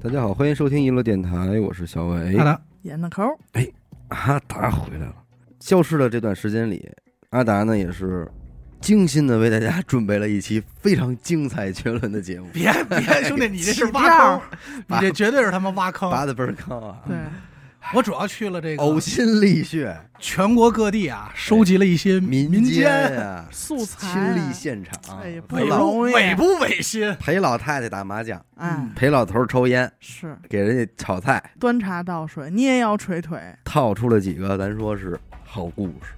大家好，欢迎收听娱乐电台，我是小伟。阿达，演的抠，阿达回来了。消失的这段时间里，阿达呢也是精心的为大家准备了一期非常精彩绝伦的节目，别别，兄弟，你这是挖坑，你这绝对是他妈挖坑。挖的倍儿坑啊，对，我主要去了这个呕心沥血，全国各地啊，收集了一些民间啊，素材亲历现场，哎呀不老容易违不违心？陪老太太打麻将，哎，陪老头儿抽烟，是给人家炒菜，端茶倒水，你也要捶腿，套出了几个咱说是好故事，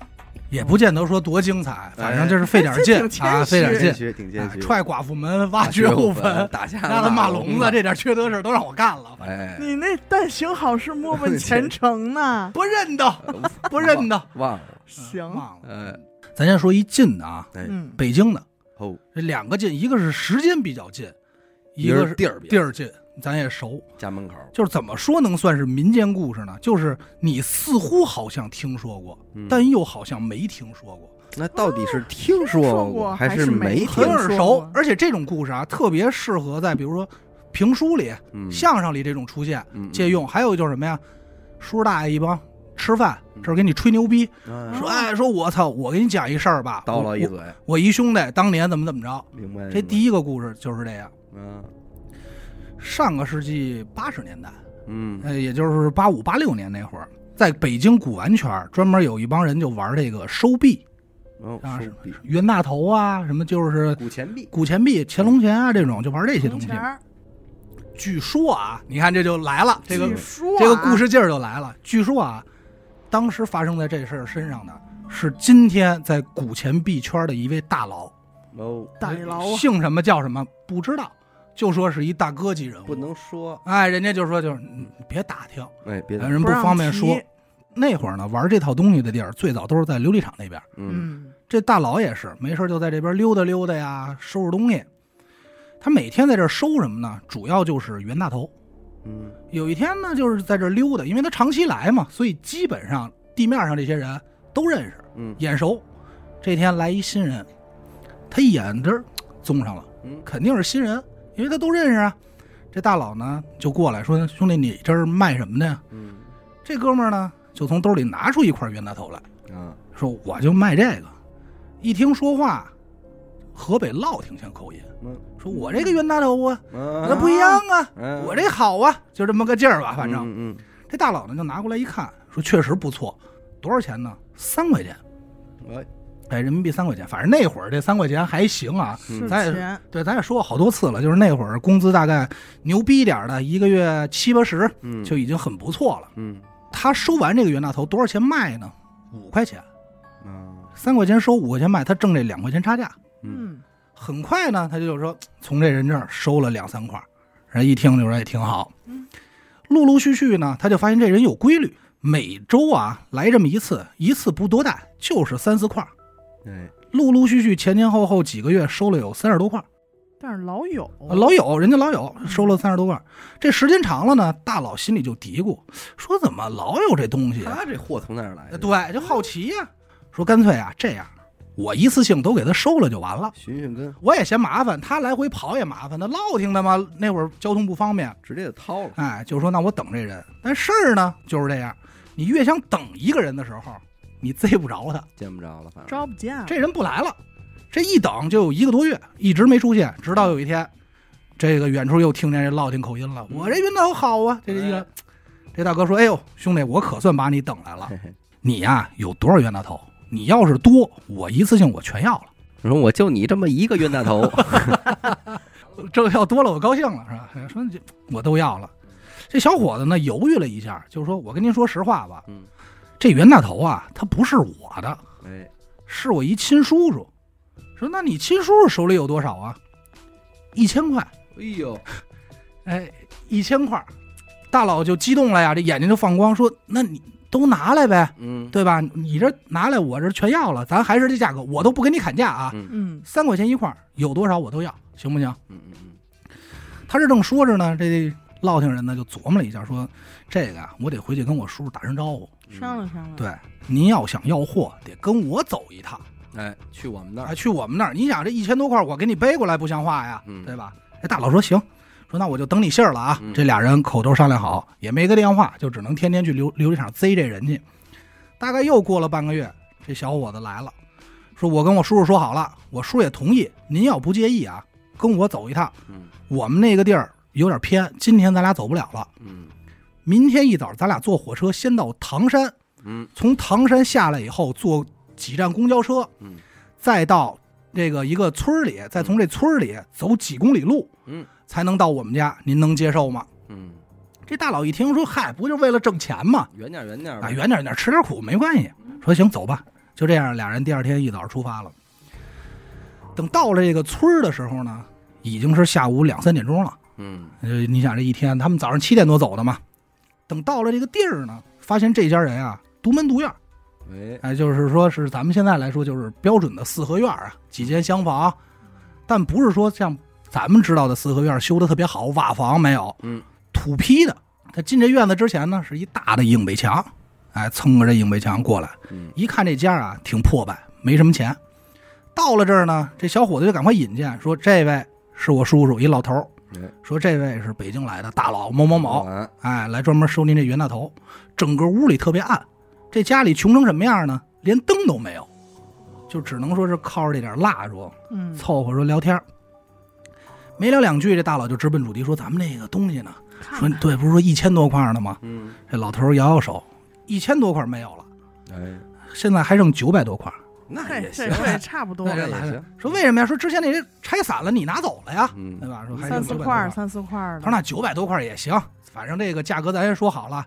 也不见得说多精彩，反正就是费点哎劲啊，费点劲。踹寡妇门，挖掘户坟，打架拉他骂聋子，这点缺德事都让我干了，哎，你那但行好事，莫问前 程呢。不认得，不认得。忘了，行，忘了。哎，咱先说一近的啊，北京的哦，这两个近，一个是时间比较近，一个是地儿地儿近，咱也熟。家门口，就是怎么说能算是民间故事呢？就是你似乎好像听说过，嗯但又好像没听说过，那到底是听说听说过还还是没听听？说耳熟过。而且这种故事啊，特别适合在比如说评书里、嗯相声里这种出现嗯借用。还有就是什么呀，叔叔大爷一帮吃饭，嗯这是给你吹牛逼，嗯说哎，说我操，我给你讲一事儿吧，我叨唠一嘴，我一兄弟当年怎么怎么着。明白？这第一个故事就是这样，嗯上个世纪八十年代。嗯。呃，也就是八五八六年那会儿，在北京古玩圈儿专门有一帮人就玩这个收币、哦，啊是收币。冤大头啊，什么就是古钱币，古钱币、乾隆钱啊这种，就玩这些东西。据说啊，你看这就来了，这个啊。这个故事劲儿就来了。据说啊，当时发生在这事儿身上的是今天在古钱币圈的一位大佬，哦，大佬啊，姓什么叫什么不知道，就说是一大哥级人物。不能说，哎，人家就说就是你别打听，哎，别听，人不方便说。那会儿呢，玩这套东西的地儿最早都是在琉璃厂那边。嗯嗯，这大佬也是没事就在这边溜达溜达呀，收拾东西。他每天在这收什么呢？主要就是袁大头。嗯有一天呢，就是在这溜达，因为他长期来嘛，所以基本上地面上这些人都认识，嗯眼熟。这天来一新人，他一眼这儿 综上了，嗯肯定是新人，因为他都认识啊。这大佬呢就过来说：“兄弟，你这是卖什么的呀嗯？”这哥们儿呢就从兜里拿出一块冤大头来。啊，说我就卖这个。一听说话，河北烙挺像口音，嗯说我这个冤大头啊，嗯那不一样啊，嗯我这好啊，就这么个劲儿吧。反正、嗯这大佬呢就拿过来一看，说确实不错，多少钱呢？三块钱，嗯，哎，哎，人民币三块钱。反正那会儿这三块钱还行啊。咱也钱，对，咱也说过好多次了，就是那会儿工资大概牛逼点的，一个月七八十嗯就已经很不错了。嗯他收完这个袁大头多少钱卖呢？五块钱，嗯三块钱收，五块钱卖，他挣这两块钱差价。很快呢，他就说从这人这儿收了两三块，人一听就说也挺好。嗯陆陆续续呢，他就发现这人有规律，每周啊来这么一次，一次不多带，就是三四块儿。哎陆陆续续前前后后几个月收了有三十多块，但是老有呃老有人家老有收了三十多块。这时间长了呢，大佬心里就嘀咕，说怎么老有这东西啊？他这货从哪儿来对，就好奇呀、说干脆啊这样，我一次性都给他收了就完了。寻寻根，我也嫌麻烦，他来回跑也麻烦。那落听他妈，那会儿交通不方便，直接就掏了。哎，就说那我等这人。但事儿呢就是这样，你越想等一个人的时候，你贼不着他，见不着了，反正招不见了，这人不来了。这一等就有一个多月，一直没出现，直到有一天，这个远处又听见这落听口音了。我这云头好啊，这一个，这大哥说：“哎呦，兄弟，我可算把你等来了。嘿嘿你呀有多少冤大头？你要是多，我一次性我全要了。我说我就你这么一个冤大头，这要多了我高兴了，是吧？哎说这我都要了。这小伙子呢犹豫了一下，就是说：“我跟您说实话吧，嗯，这袁大头啊，他不是我的，哎，是我一亲叔叔。”说：“那你亲叔叔手里有多少啊？一千块。哎呦，哎，一千块。”大佬就激动了呀，这眼睛就放光，说：“那你都拿来呗，嗯对吧？你这拿来，我这全要了，咱还是这价格，我都不给你砍价啊，嗯嗯三块钱一块，有多少我都要，行不行？”嗯嗯嗯他这正说着呢，这落听人呢就琢磨了一下，说：“这个啊，我得回去跟我叔叔打声招呼。嗯，商量商量，对，您要想要货，得跟我走一趟，哎，去我们那儿，哎，去我们那儿。你想这一千多块，我给你背过来不像话呀，嗯对吧？”哎，大佬说：“行，说那我就等你信儿了啊。嗯这俩人口头商量好，也没个电话，就只能天天去琉琉璃厂贼这人去。大概又过了半个月，这小伙子来了，说我跟我叔叔说好了，我叔也同意，您要不介意啊，跟我走一趟。嗯我们那个地儿有点偏，今天咱俩走不了了。嗯明天一早咱俩坐火车先到唐山，嗯从唐山下来以后坐几站公交车，嗯再到这个一个村里，再从这村里走几公里路，嗯才能到我们家。您能接受吗？嗯，这大佬一听说，嗨，不就为了挣钱吗？远点远点啊，吧，远点远点，吃点苦没关系。说行，走吧。就这样，俩人第二天一早出发了。等到了这个村儿的时候呢，已经是下午两三点钟了。嗯呃，你想这一天，他们早上七点多走的嘛。等到了这个地儿呢，发现这家人啊独门独院儿，哎哎，就是说是咱们现在来说就是标准的四合院啊，几间厢房，但不是说像咱们知道的四合院修的特别好，瓦房没有，嗯土坯的。他进这院子之前呢，是一大的硬北墙，哎，蹭着这硬北墙过来，嗯一看这家啊挺破败，没什么钱。到了这儿呢，这小伙子就赶快引荐说：“这位是我叔叔，一老头儿。哎说这位是北京来的大佬某某某，晚哎，来专门收您这袁大头。整个屋里特别暗，这家里穷成什么样呢？连灯都没有，就只能说是靠着这点蜡烛嗯，凑合着聊天儿。没聊两句，这大佬就直奔主题说：“咱们那个东西呢，说对，不是说一千多块呢吗嗯？”这老头摇摇手，一千多块没有了，哎，现在还剩九百多块。那也行差不多了那也行，说为什么呀？说之前那些拆散了，你拿走了呀，嗯对吧？说还剩900多三四块儿，三四块儿的。他说那九百多块也行，反正这个价格咱也说好了。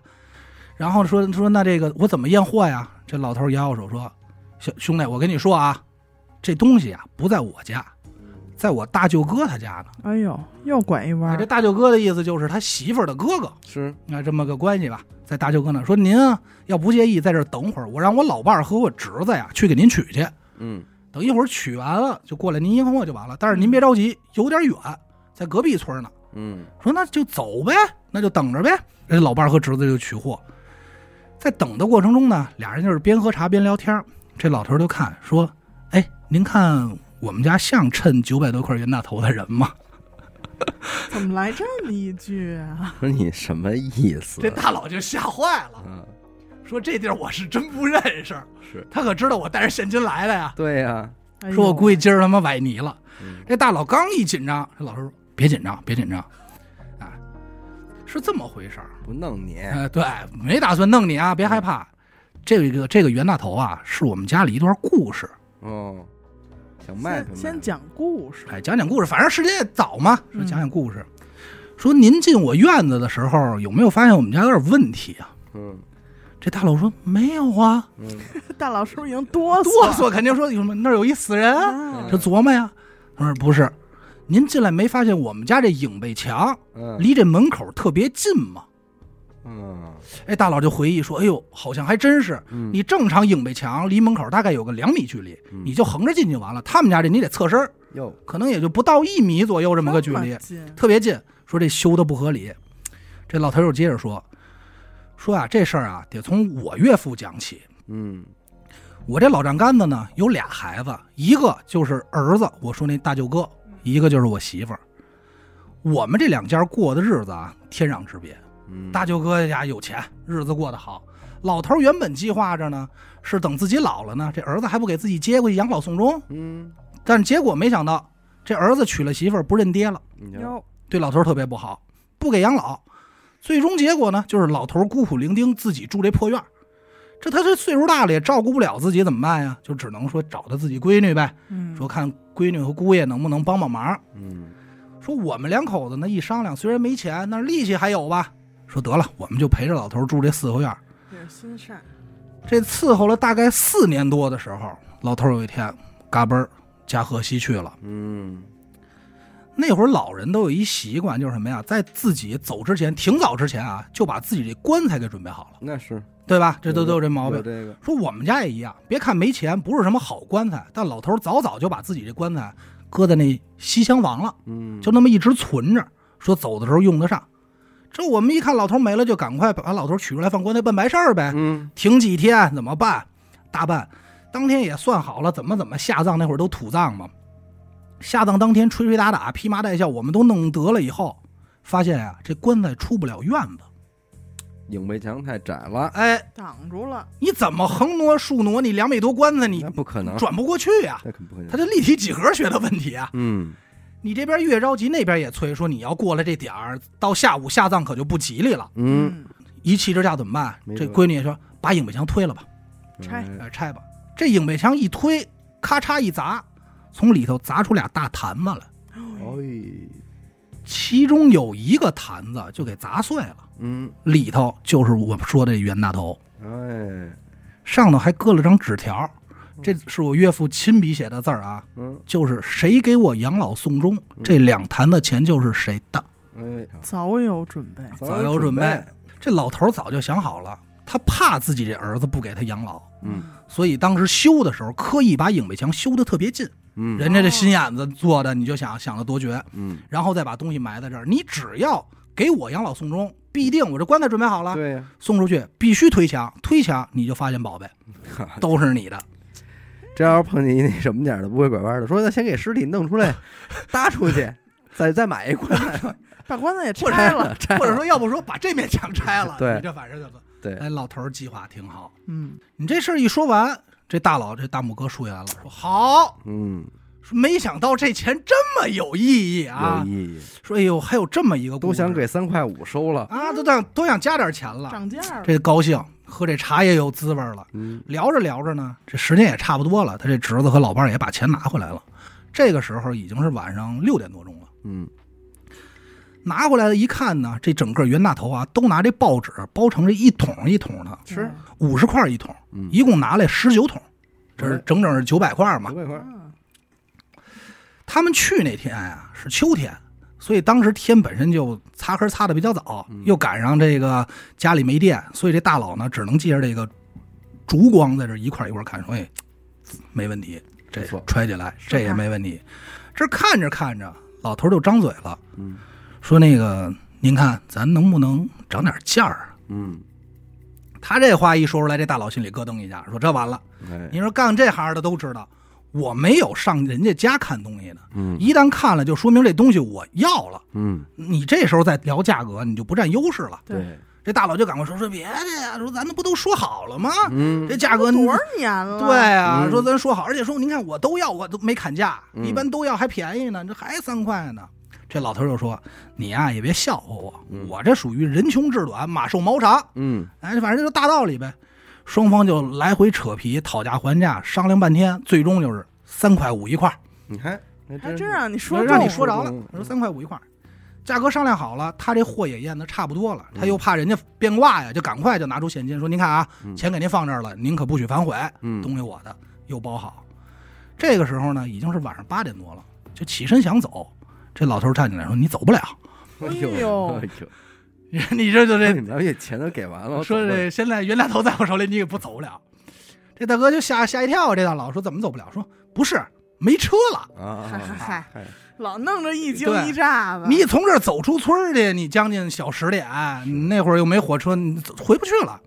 然后说说那这个我怎么验货呀？这老头摇摇手说：“兄兄弟，我跟你说啊，这东西啊不在我家，在我大舅哥他家呢。哎呦，又拐一弯这。大舅哥的意思就是他媳妇儿的哥哥，是啊，这么个关系吧。在大舅哥那说您啊，要不介意在这儿等会儿，我让我老伴儿和我侄子呀去给您取去。嗯等一会儿取完了就过来您一货就完了。但是您别着急，有点远，在隔壁村呢。嗯说那就走呗，那就等着呗。这老伴儿和侄子就取货，在等的过程中呢，俩人就是边喝茶边聊天儿。这老头儿就看说：“哎，您看我们家像趁九百多块袁大头的人吗 怎么来这么一句啊？说你什么意？”思？这大佬就吓坏了，嗯说：“这地儿我是真不认识，是他可知道我带着现金来的呀。对呀，说我估计今儿他妈崴泥了。嗯这大佬刚一紧张，这老师说：“别紧张，别紧张，啊，是这么回事儿。”不弄你，呃，对，没打算弄你啊，别害怕。这个这个袁大头啊，是我们家里一段故事。哦，想卖卖先先讲故事。哎，讲讲故事，反正时间也早嘛，说嗯讲讲故事。说您进我院子的时候，有没有发现我们家有点问题啊？嗯这大佬说没有啊，嗯 大佬是不是已经哆哆嗦肯定说有什么那儿有一死人啊，啊这琢磨呀。他说不是，您进来没发现我们家这影背墙嗯离这门口特别近吗？嗯哎，大佬就回忆说，哎呦，好像还真是。嗯你正常影背墙离门口大概有个两米距离，嗯你就横着进去完了。他们家这你得侧身儿，哟可能也就不到一米左右这么个距离，近特别近。说这修的不合理，这老头又接着说，说啊这事儿啊得从我岳父讲起。嗯我这老丈杆子呢有俩孩子，一个就是儿子，我说那大舅哥，一个就是我媳妇儿。我们这两家过的日子啊，天壤之别。嗯大舅哥家有钱，日子过得好。老头儿原本计划着呢，是等自己老了呢，这儿子还不给自己接过去养老送终。嗯但是结果没想到，这儿子娶了媳妇儿不认爹了，对老头儿特别不好，不给养老。最终结果呢，就是老头孤苦伶仃，自己住这破院儿。这他这岁数大了，也照顾不了自己，怎么办呀？就只能说找他自己闺女呗，嗯，说看闺女和姑爷能不能帮帮忙。嗯说我们两口子呢，一商量，虽然没钱，但是力气还有吧。说得了，我们就陪着老头儿住这四合院儿。这是心善，这伺候了大概四年多的时候，老头儿有一天嘎嘣儿驾鹤西去了。嗯那会儿老人都有一习惯，就是什么呀，在自己走之前，挺早之前啊，就把自己这棺材给准备好了，那是对吧？这都都有这毛病。有这个说我们家也一样，别看没钱，不是什么好棺材，但老头儿早早就把自己这棺材搁在那西厢房了，嗯就那么一直存着，说走的时候用得上。这我们一看老头没了，就赶快把老头取出来放棺材办白事儿呗。嗯停几天怎么办？大办，当天也算好了，怎么怎么下葬那会儿都土葬嘛。下葬当天吹吹打打、披麻戴孝，我们都弄得了以后，发现啊、这棺材出不了院子。影背墙太窄了，哎，挡住了，你怎么横挪竖挪？你两米多棺材，你那不可能，转不过去呀、那肯不可能。它这立体几何学的问题啊！嗯，你这边越着急，那边也催，说你要过了这点儿，到下午下葬可就不吉利了。嗯，一气之下怎么办？这闺女说把影壁墙推了吧，拆拆吧。这影壁墙一推，咔嚓一砸，从里头砸出俩大坛子来，哎，其中有一个坛子就给砸碎了，嗯，里头就是我们说的袁大头，哎，上头还搁了张纸条，这是我岳父亲笔写的字儿啊，嗯，就是谁给我养老送终，这两坛子钱就是谁的。哎，早有准备。早有准备。这老头儿早就想好了，他怕自己这儿子不给他养老，嗯所以当时修的时候刻意把影壁墙修的特别近。嗯，人家这心眼子做的，你就想想的多绝，嗯，然后再把东西埋在这儿。你只要给我养老送终，必定我这棺材准备好了，对呀，送出去必须推墙，推墙你就发现宝贝，都是你的。这要是碰见一那什么点儿的不会拐弯的，说那先给尸体弄出来，搭出去，再再买一棺材，把棺材也 拆了，拆或者说，要不说把这面墙拆了，对你这反正就是，对，哎，老头儿计划挺好。嗯，你这事儿一说完，这大佬这大拇哥竖起来了，说好，嗯，说没想到这钱这么有意义啊有！意义，说哎呦，还有这么一个故事都想给三块五收了，啊，都想都想加点钱了，涨价了。这高兴，喝这茶也有滋味了。嗯聊着聊着呢，这时间也差不多了，他这侄子和老伴儿也把钱拿回来了。这个时候已经是晚上六点多钟了。嗯，拿回来的一看呢，这整个袁大头啊，都拿这报纸包成这一桶一桶的，是，五十块一桶，嗯，一共拿来十九桶，这是哎整整是九百块嘛九。百块，嗯他们去那天呀、是秋天，所以当时天本身就擦黑擦的比较早，嗯。又赶上这个家里没电，所以这大佬呢只能借着这个烛光在这一块一块看，说哎，没问题，这揣起来这也没问题。这看着看着，老头就张嘴了，嗯。说那个您看咱能不能涨点价儿啊？嗯，他这话一说出来，这大佬心里咯噔一下，说这完了。哎，你说干这行的都知道，我没有上人家家看东西的，嗯一旦看了，就说明这东西我要了。嗯，你这时候再聊价格，你就不占优势了。对，这大佬就赶快说说别的呀，说咱们不都说好了吗？嗯这价格多少年了？对啊，嗯说咱说好，而且说您看我都要，我都没砍价，嗯一般都要还便宜呢，这还三块呢。这老头就说：“你呀、也别笑话我，嗯我这属于人穷志短，马瘦毛长，嗯哎，反正就大道理呗。”双方就来回扯皮，讨价还价，商量半天，最终就是三块五一块儿。你看，还还真让你说让你说着了嗯，说三块五一块，价格商量好了，他这货也验的差不多了，嗯他又怕人家变卦呀，就赶快就拿出现金说：“您看啊，嗯。钱给您放这儿了，您可不许反悔，嗯。东西我的，又包好。”这个时候呢，已经是晚上八点多了，就起身想走，这老头站起来说：“你走不了，哎呦，哎呦，你这就这你们这钱都给完了，说这现在袁大头在我手里，你也不走不了。”这大哥就吓吓一跳啊！这大佬说：“怎么走不了？”说：“不是，没车了。”啊，嗨嗨嗨嗨，老弄着一惊一乍的。你从这儿走出村去，你将近小十点，那会儿又没火车，你回不去了。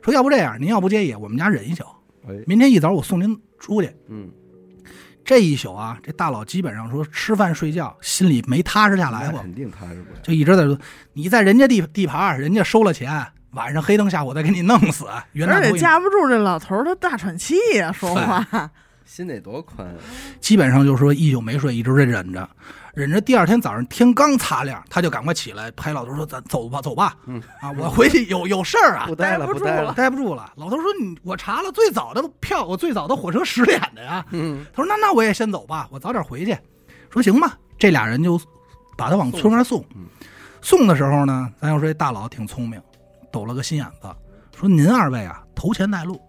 说要不这样，您要不介意，我们家忍一宿，哎，明天一早我送您出去。嗯，这一宿啊，这大佬基本上说吃饭睡觉，心里没踏实下来过，肯定踏实不了，就一直在说你在人家地地盘，人家收了钱，晚上黑灯瞎火再给你弄死。袁大头而且架不住这老头儿他大喘气呀，说话。心得多宽啊，基本上就是说一宿没睡，一直在忍着，忍着。第二天早上天刚擦亮，他就赶快起来拍老头说：“咱走吧，走吧。”嗯啊，我回去有有事儿啊 不，待了，不住了待了，待不住了。老头说：“你我查了最早的票，我最早的火车十点的呀。嗯，”他说：“那那我也先走吧，我早点回去。”说：“行吧。”这俩人就把他往村外送嗯。送的时候呢，咱要说这大佬挺聪明，抖了个心眼子，说：“您二位啊，头前带路，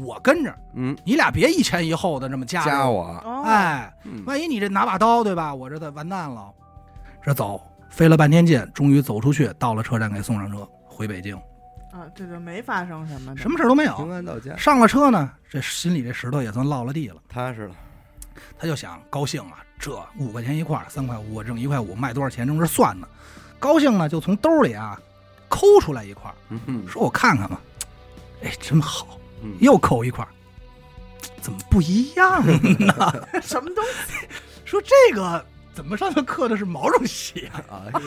我跟着，嗯，你俩别一前一后的这么夹着加我，哦，哎，嗯。万一你这拿把刀，对吧？我这得完蛋了。这走，费了半天劲，终于走出去，到了车站，给送上车，回北京，啊，这就没发生什么，什么事都没平有。安到家，上了车呢，这心里这石头也算落了地了。踏实了，他就想，高兴啊，这五块钱一块儿，三块五，我挣一块五，卖多少钱正是算呢。高兴呢，就从兜里啊抠出来一块，嗯哼，说我看看吧，哎，真好，嗯又抠一块儿，怎么不一样呢？什么东西？说这个怎么上头刻的是毛主席啊？哎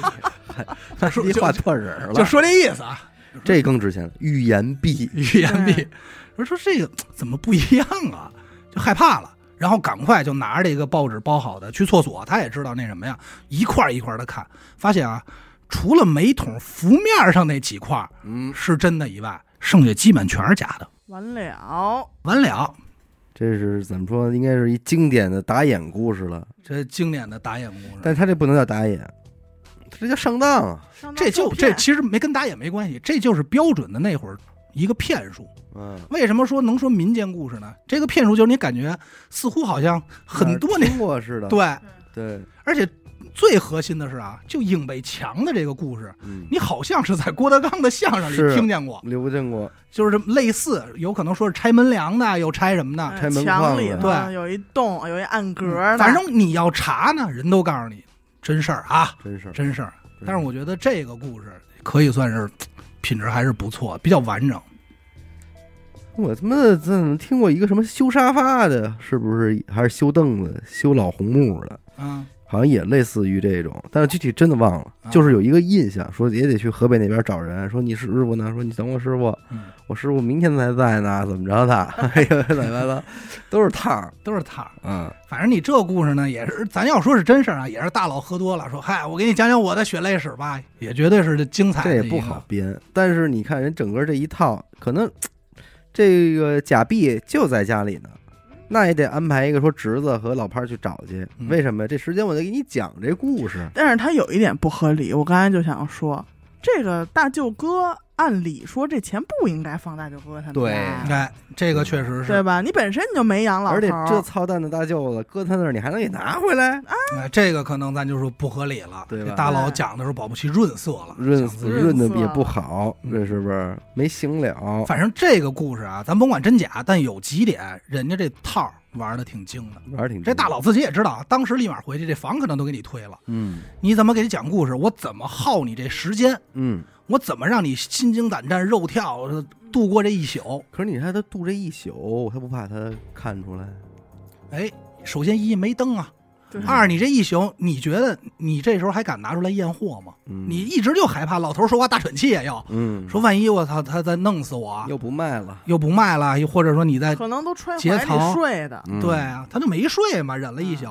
呀，还说一画断人了，就说这意思啊，这更值钱了，预言币，预言币对。我说这个怎么不一样啊？就害怕了，然后赶快就拿着这个报纸包好的去厕所，他也知道那什么呀，一块一块的看，发现啊，除了每桶浮面上那几块嗯，是真的以外，剩下基本全是假的。完了，完了，这是怎么说？应该是一经典的打眼故事了，这经典的打眼故事。但他这不能叫打眼，这叫上当啊！上当这就这其实没跟打眼没关系，这就是标准的那会儿一个骗术。嗯，为什么说能说民间故事呢？这个骗术就是你感觉似乎好像很多年听过似的，对，对，而且最核心的是啊，就影北墙的这个故事，嗯，你好像是在郭德纲的相声是里听见过，刘见过，就是这么类似，有可能说是拆门梁的，有拆什么的，哎拆门墙里头对。有一洞，有一暗格的，反正你要查呢，人都告诉你真事儿啊，真是，真事儿。真但是我觉得这个故事可以算是品质还是不错，比较完整。我他妈的怎么听过一个什么修沙发的，是不是？还是修凳子、修老红木的？嗯，好像也类似于这种，但是具体真的忘了，啊就是有一个印象，说也得去河北那边找人，说你师傅呢？说你等我师傅，嗯我师傅明天才在呢，怎么着的？哎呦，乱七八糟，都是套儿，都是套 儿。嗯，反正你这故事呢，也是咱要说是真事儿啊，也是大佬喝多了说，嗨，我给你讲讲我的血泪史吧，也绝对是精彩。这也不好。编。但是你看人整个这一套，可能这个假币就在家里呢，那也得安排一个说侄子和老潘去找去。嗯为什么？这时间我得给你讲这故事。但是他有一点不合理，我刚才就想说，这个大舅哥按理说这钱不应该放大舅哥他们对家哎，这个确实是，对吧？你本身你就没养老头而且，这操蛋的大舅子搁他那儿，你还能给拿回来？哎，这个可能咱就说不合理了。对吧大佬讲的时候保不齐润色了，润色润的也不好，嗯这是不是没行了？反正这个故事啊，咱甭管真假，但有几点，人家这套儿玩的挺精的。玩儿挺这大佬自己也知道，啊，当时立马回去，这房可能都给你推了。嗯你怎么给你讲故事？我怎么耗你这时间？嗯，我怎么让你心惊胆战、肉跳呃度过这一宿？可是你看他度这一宿，他不怕他看出来？哎，首先一没灯啊，对二你这一宿，你觉得你这时候还敢拿出来验货吗？嗯，你一直就害怕老头说话大喘气也要嗯说，万一我操他再弄死我，又不卖了，又不卖了，又或者说你在可能都揣怀节操里睡的，嗯对，啊，他就没睡嘛，忍了一宿。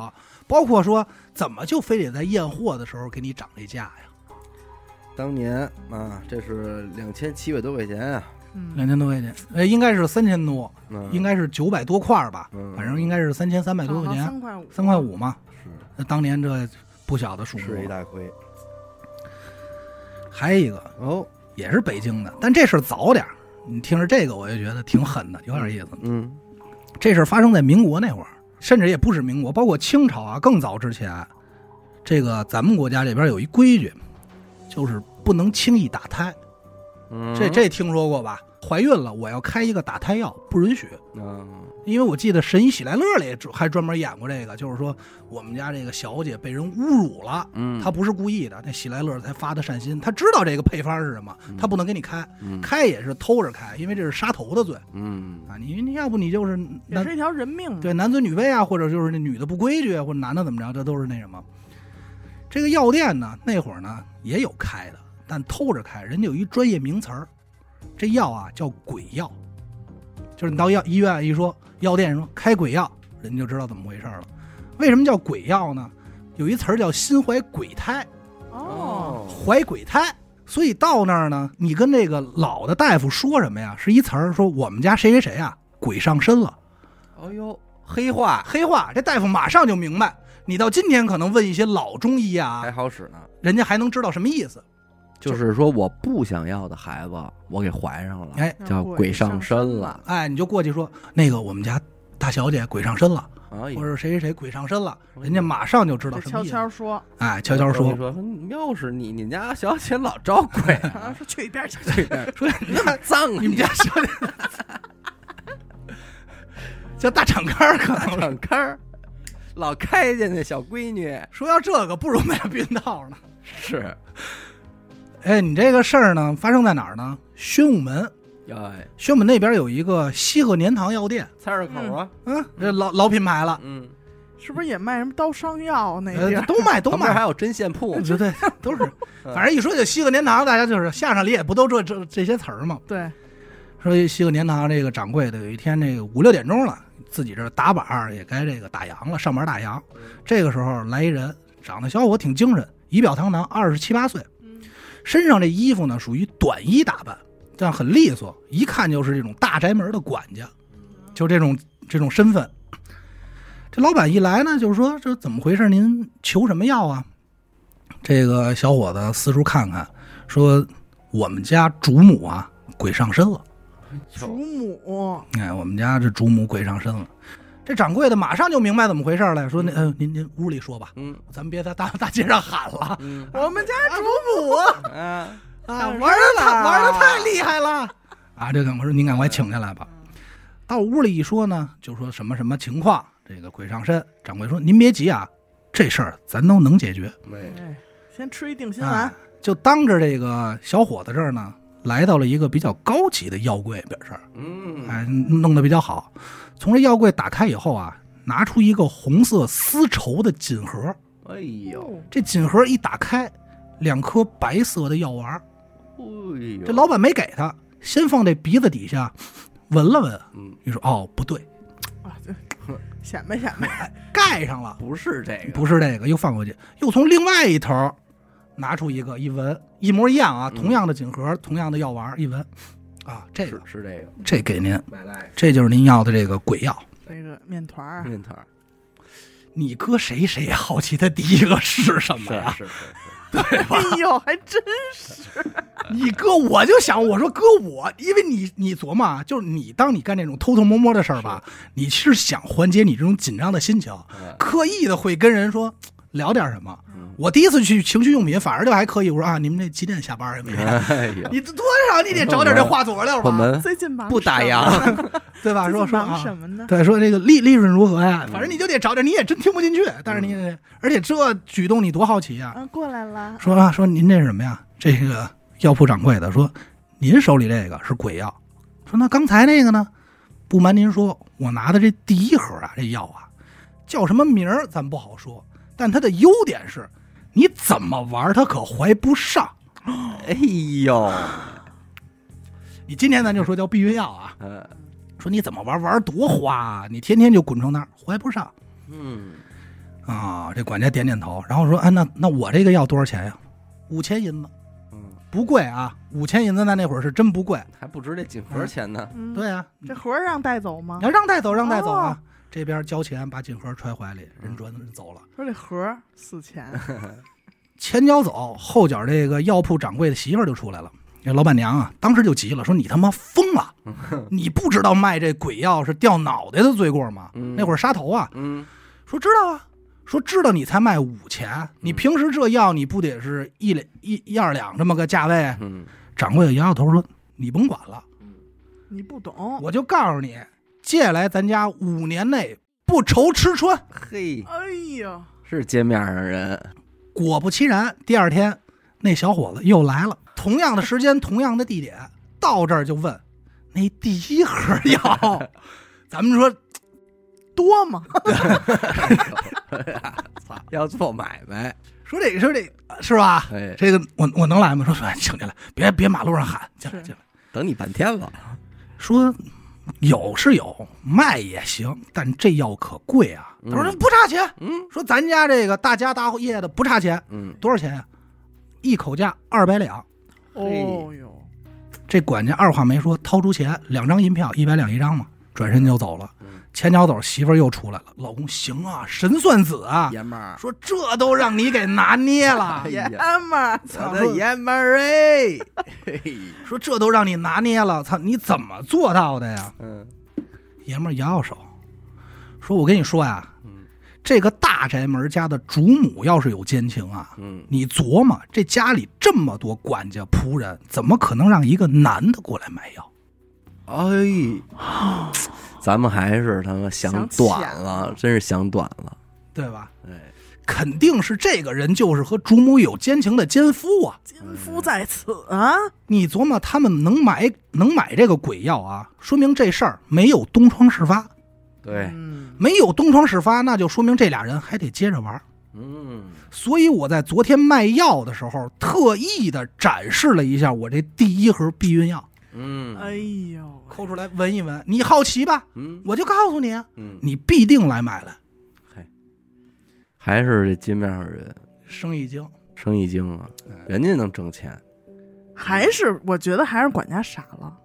包括说怎么就非得在验货的时候给你涨这价呀？当年啊，这是两千七百多块钱啊，嗯，两千多块钱，呃，应该是三千多，嗯。应该是九百多块儿吧，嗯。反正应该是三千三百多块钱，三块五，三块五嘛。是。那当年这不小的数目。吃一大亏。还有一个哦，也是北京的，但这事儿早点儿。你听着这个，我就觉得挺狠的，有点意思。嗯。这事儿发生在民国那会儿，甚至也不止民国，包括清朝啊，更早之前，这个咱们国家这边有一规矩，就是不能轻易打胎。嗯，这这听说过吧？怀孕了，我要开一个打胎药，不允许。嗯因为我记得《神医喜来乐》里还专门演过这个，就是说我们家这个小姐被人侮辱了，嗯，她不是故意的，那喜来乐才发的善心，他知道这个配方是什么，他不能给你开，嗯开也是偷着开，因为这是杀头的罪嗯啊！你你要不你就是也男是一条人命。对男尊女卑啊，或者就是那女的不规矩，或者男的怎么着，这都是那什么。这个药店呢，那会儿呢也有开的，但偷着开，人家有一专业名词儿，这药啊叫鬼药，就是你到药医院一说，药店说开鬼药，人家就知道怎么回事了。为什么叫鬼药呢？有一词儿叫心怀鬼胎，哦，怀鬼胎。所以到那儿呢，你跟那个老的大夫说什么呀？是一词儿，说我们家谁谁谁啊，鬼上身了。哎呦，黑话黑话，这大夫马上就明白。你到今天可能问一些老中医啊还，好使呢。人家还能知道什么意思。就是说，我不想要的孩子，我给怀上了，哎叫鬼上身了哎，你就过去说，那个我们家大小姐鬼上身了，啊！或者谁谁谁鬼上身了，人家马上就知道悄什么意思。悄说，哎，悄悄说，说，又是你你们家小姐老招鬼，啊说去一边去去，说那脏你们家小姐 叫大敞开儿，可能敞开儿，老开见那小闺女说要这个不如买避孕套呢。是，哎，你这个事儿呢，发生在哪儿呢？宣武门，哎，宣武门那边有一个西鹤年堂药店，菜市口啊，嗯，这老老品牌了。嗯，是不是也卖什么刀伤药那呃地儿？都卖都卖，旁边还有针线铺，对对，都是。反正一说就西鹤年堂，大家就是相声里也不都这这这些词儿吗？对，说西鹤年堂这个掌柜的有一天这个五六点钟了，自己这打板儿也该这个打烊了，上班打烊。这个时候来一人，长得小伙挺精神，仪表堂堂，二十七八岁，嗯身上这衣服呢属于短衣打扮，但很利索，一看就是这种大宅门的管家，就这种这种身份。这老板一来呢，就是说这怎么回事？您求什么药啊？这个小伙子四处看看，说我们家主母啊鬼上身了。主母哎，我们家这主母鬼上身了。这掌柜的马上就明白怎么回事了，说：“那嗯、您您屋里说吧，嗯咱们别在大大街上喊了嗯我们家主母啊，啊，玩的太玩的太厉害了啊！这个我说您赶快请下来吧。到屋里一说呢，就说什么什么情况，这个鬼上身。掌柜说：您别急啊，这事儿咱都能解决。没哎，先吃一定心哎丸，就当着这个小伙子这儿呢，来到了一个比较高级的药柜边上。嗯，哎，弄得比较好。从这药柜打开以后啊，拿出一个红色丝绸的锦盒。哎呦，哦这锦盒一打开，两颗白色的药丸。哎呦，这老板没给他，先放这鼻子底下闻了闻。嗯，你说哦，不对，啊，这显摆显摆，盖上了，不是这个，不是这个，又放回去，又从另外一头拿出一个，一闻。一模一样啊，嗯。同样的锦盒，同样的药丸，一闻，啊，这个是这个，这给您，这就是您要的这个鬼药。这个面团儿，面团儿，你搁谁谁也好奇他第一个是什么呀？是是 是哎呦，还真是 你搁我就想，我说搁我，因为你你琢磨啊，就是你当你干这种偷偷摸摸的事儿吧，你是想缓解你这种紧张的心情，嗯刻意的会跟人说聊点什么。嗯我第一次去情趣用品，反而就还可以我说啊，你们这几点下班呀？每天你多少你得找点这话佐料吧，我们最近忙不打烊，对吧？说说啊，什么呢？对，说这个利利润如何呀？嗯反正你就得找点，你也真听不进去，但是你也，而且这举动你多好奇呀！啊，过来了，说啊，说您这是什么呀？这个药铺掌柜的说，您手里这个是鬼药。说那刚才那个呢？不瞒您说，我拿的这第一盒啊，这药啊，叫什么名儿咱不好说，但它的优点是，你怎么玩他可怀不上。哎呦，你今天咱就说叫避孕药啊，嗯说你怎么玩玩多花啊，你天天就滚成那儿，怀不上嗯，啊。这管家点点头，然后说，哎，那那我这个药多少钱呀？五千银子，嗯，不贵啊，五千银子在那会儿是真不贵。还不值这锦盒钱呢，嗯，对啊，这盒让带走吗你？要让带走，让带走啊！哦这边交钱，把锦盒揣怀里，人转人走了。说这盒四千，前脚走，后脚这个药铺掌柜的媳妇儿就出来了。这老板娘啊，当时就急了，说：“你他妈疯了！你不知道卖这鬼药是掉脑袋的罪过吗？嗯那会儿杀头啊！嗯，说知道啊，说知道你才卖五钱，你平时这药你不得是一两一一二两这么个价位？”嗯，掌柜的摇摇头说：“你甭管了，你不懂。我就告诉你，接下来咱家五年内不愁吃穿。”嘿，哎呀，是街面上人，果不其然，第二天那小伙子又来了，同样的时间，同样的地点，到这儿就问那第一盒药，咱们说多吗？要做买卖，说这个说这个是吧？哎，这个我我能来吗？说说哎请进来，别别马路上喊，进来是进来。等你半天了，说有是有，卖也行，但这药可贵啊。他说嗯不差钱，嗯。说咱家这个大家大业的不差钱，嗯，多少钱呀、一口价二百两。哦哟，这管家二话没说，掏出钱，两张银票，一百两一张嘛，转身就走了。嗯。前脚走，媳妇儿又出来了，老公行啊，神算子啊，爷们儿，说这都让你给拿捏了哎，爷们儿，我的爷们儿哎，嘿，说这都让你拿捏了，操，你怎么做到的呀？嗯爷们儿摇摇手，说我跟你说呀，嗯这个大宅门家的主母要是有奸情啊，嗯，你琢磨，这家里这么多管家仆人，怎么可能让一个男的过来买药？哎，咱们还是他妈想想短了，了真是想短了，对吧？哎，肯定是这个人就是和主母有奸情的奸夫啊！奸夫在此啊！你琢磨，他们能买能买这个鬼药啊，说明这事儿没有东窗事发。对，嗯，没有东窗事发，那就说明这俩人还得接着玩。嗯，所以我在昨天卖药的时候，特意的展示了一下我这第一盒避孕药，嗯，哎呦，抠出来闻一闻。你好奇吧？嗯我就告诉你，嗯，你必定来买来。还是这街面上人生意精，生意精啊，人家能挣钱，还是我觉得还是管家傻了。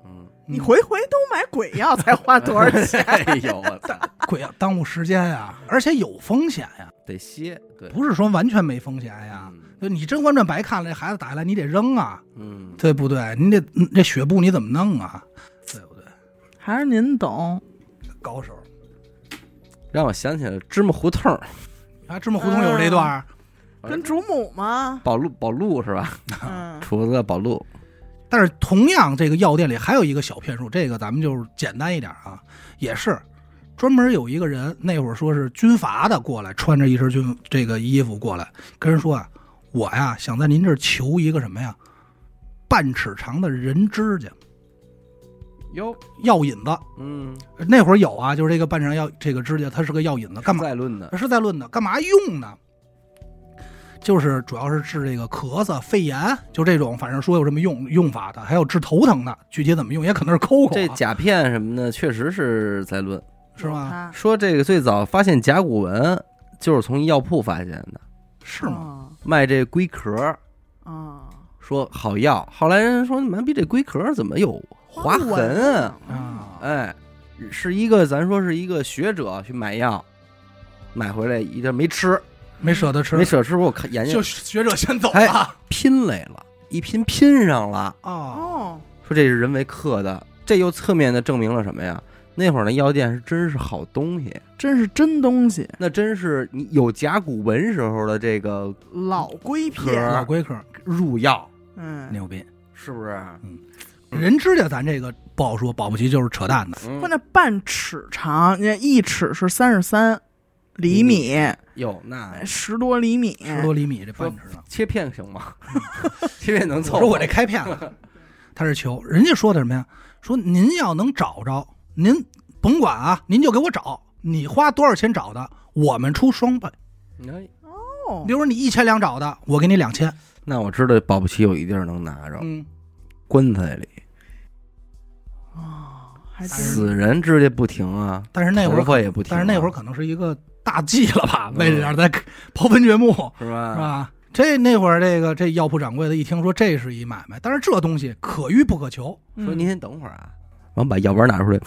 嗯，你回回都买鬼药，才花多少钱？哎呦我操，鬼药，耽误时间呀，而且有风险呀，得歇，对，不是说完全没风险呀。嗯就你《甄嬛传》白看了，这孩子打下来你得扔啊，嗯，对不对？你得嗯这血布你怎么弄啊？对不对？还是您懂？高手让我想起了芝麻胡同，啊，芝麻胡同有这段儿，跟主母吗？宝路宝路是吧？嗯，厨子宝路，但是同样这个药店里还有一个小骗术，这个咱们就是简单一点啊，也是专门有一个人那会儿说是军阀的过来，穿着一身军这个衣服过来，跟人说啊，我呀想在您这儿求一个什么呀，半尺长的人指甲哟，药引子。嗯，那会儿有啊，就是这个半尺长药这个指甲，它是个药引子，干嘛？在论的，是在论的，干嘛用呢？就是主要是治这个咳嗽、肺炎，就这种，反正说有什么用用法的，还有治头疼的，具体怎么用也可能是抠抠、啊，这甲片什么的，确实是在论。是吗？说这个最早发现甲骨文就是从药铺发现的，是吗？卖这龟壳，啊，说好药。后来人说，妈逼这龟壳怎么有划痕啊？啊，哎，是一个咱说是一个学者去买药，买回来一个没吃，没舍得吃，没舍得吃，我看研究。就学者先走哎了。拼来了，一拼拼上了，哦，哦，说这是人为刻的，这又侧面的证明了什么呀？那会儿那药店是真是好东西，真是真东西，那真是你有甲骨文时候的这个老龟壳片，老龟壳入药，嗯，牛逼。是不是？嗯。人知道咱这个不好说，保不齐就是扯淡的。嗯。关键半尺长，你看一尺是三十三厘米，哟，那十多厘米，十多厘米这半尺呢，切片行吗？切片能凑合？我说我这开片了，他是求人家说的什么呀？说您要能找着，您甭管啊，您就给我找，你花多少钱找的，我们出双倍。哎，哦比如说你一千两找的，我给你两千。那我知道保不齐有一地儿能拿着，嗯，棺材里哦，还真死人指甲不停啊，但是那会儿头发也不停啊，但是那会儿可能是一个大忌了吧，为了点在刨坟掘墓，是吧？是吧？这那会儿这个这药铺掌柜的一听说这是一买卖，但是这东西可遇不可求，说您先等会儿啊，完把药丸拿出来，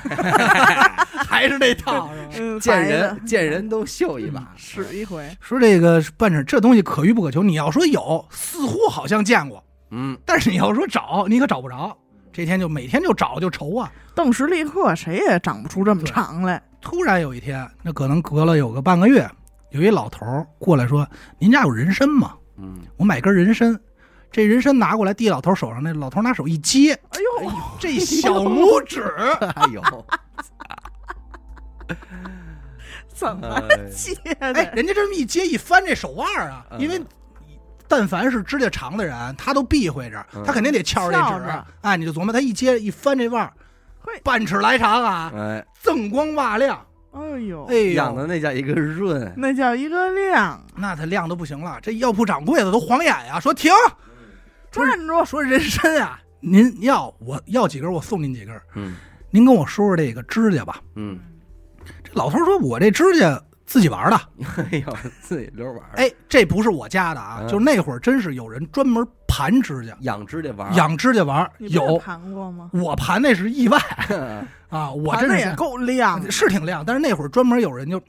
还是那套 是吧？嗯，见人见人都秀一把，使一回，说这个半尺这东西可遇不可求，你要说有，似乎好像见过，嗯，但是你要说找，你可找不着。这天就每天就找就愁啊。邓时立刻谁也长不出这么长来，突然有一天，那可能隔了有个半个月，有一老头儿过来说：“您家有人参吗？嗯，我买根人参。”这人参拿过来递老头手上，那老头拿手一接，哎呦，这小拇指，哎呦，怎么哎接哎，人家这么一接一翻这手腕儿啊，嗯。因为但凡是指甲长的人，他都避讳着，嗯。他肯定得翘着这指。哎，你就琢磨他一接一翻这腕儿嘿，半尺来长啊，哎，锃光瓦亮，哎呦。哎，呦。养的那叫一个润，那叫一个亮，那他亮的不行了。这药铺掌柜的都晃眼呀，说停，说站住！说人参啊，您要我要几根，我送您几根。嗯。您跟我说说这个指甲吧。嗯，这老头说，我这指甲自己玩的。哎呦，自己溜玩儿，哎，这不是我家的啊，嗯。就是那会儿真是有人专门盘指甲，养指甲玩，养指甲玩有。盘过吗？我盘那是意外。啊，我真是盘的也够亮的，是挺亮，但是那会儿专门有人就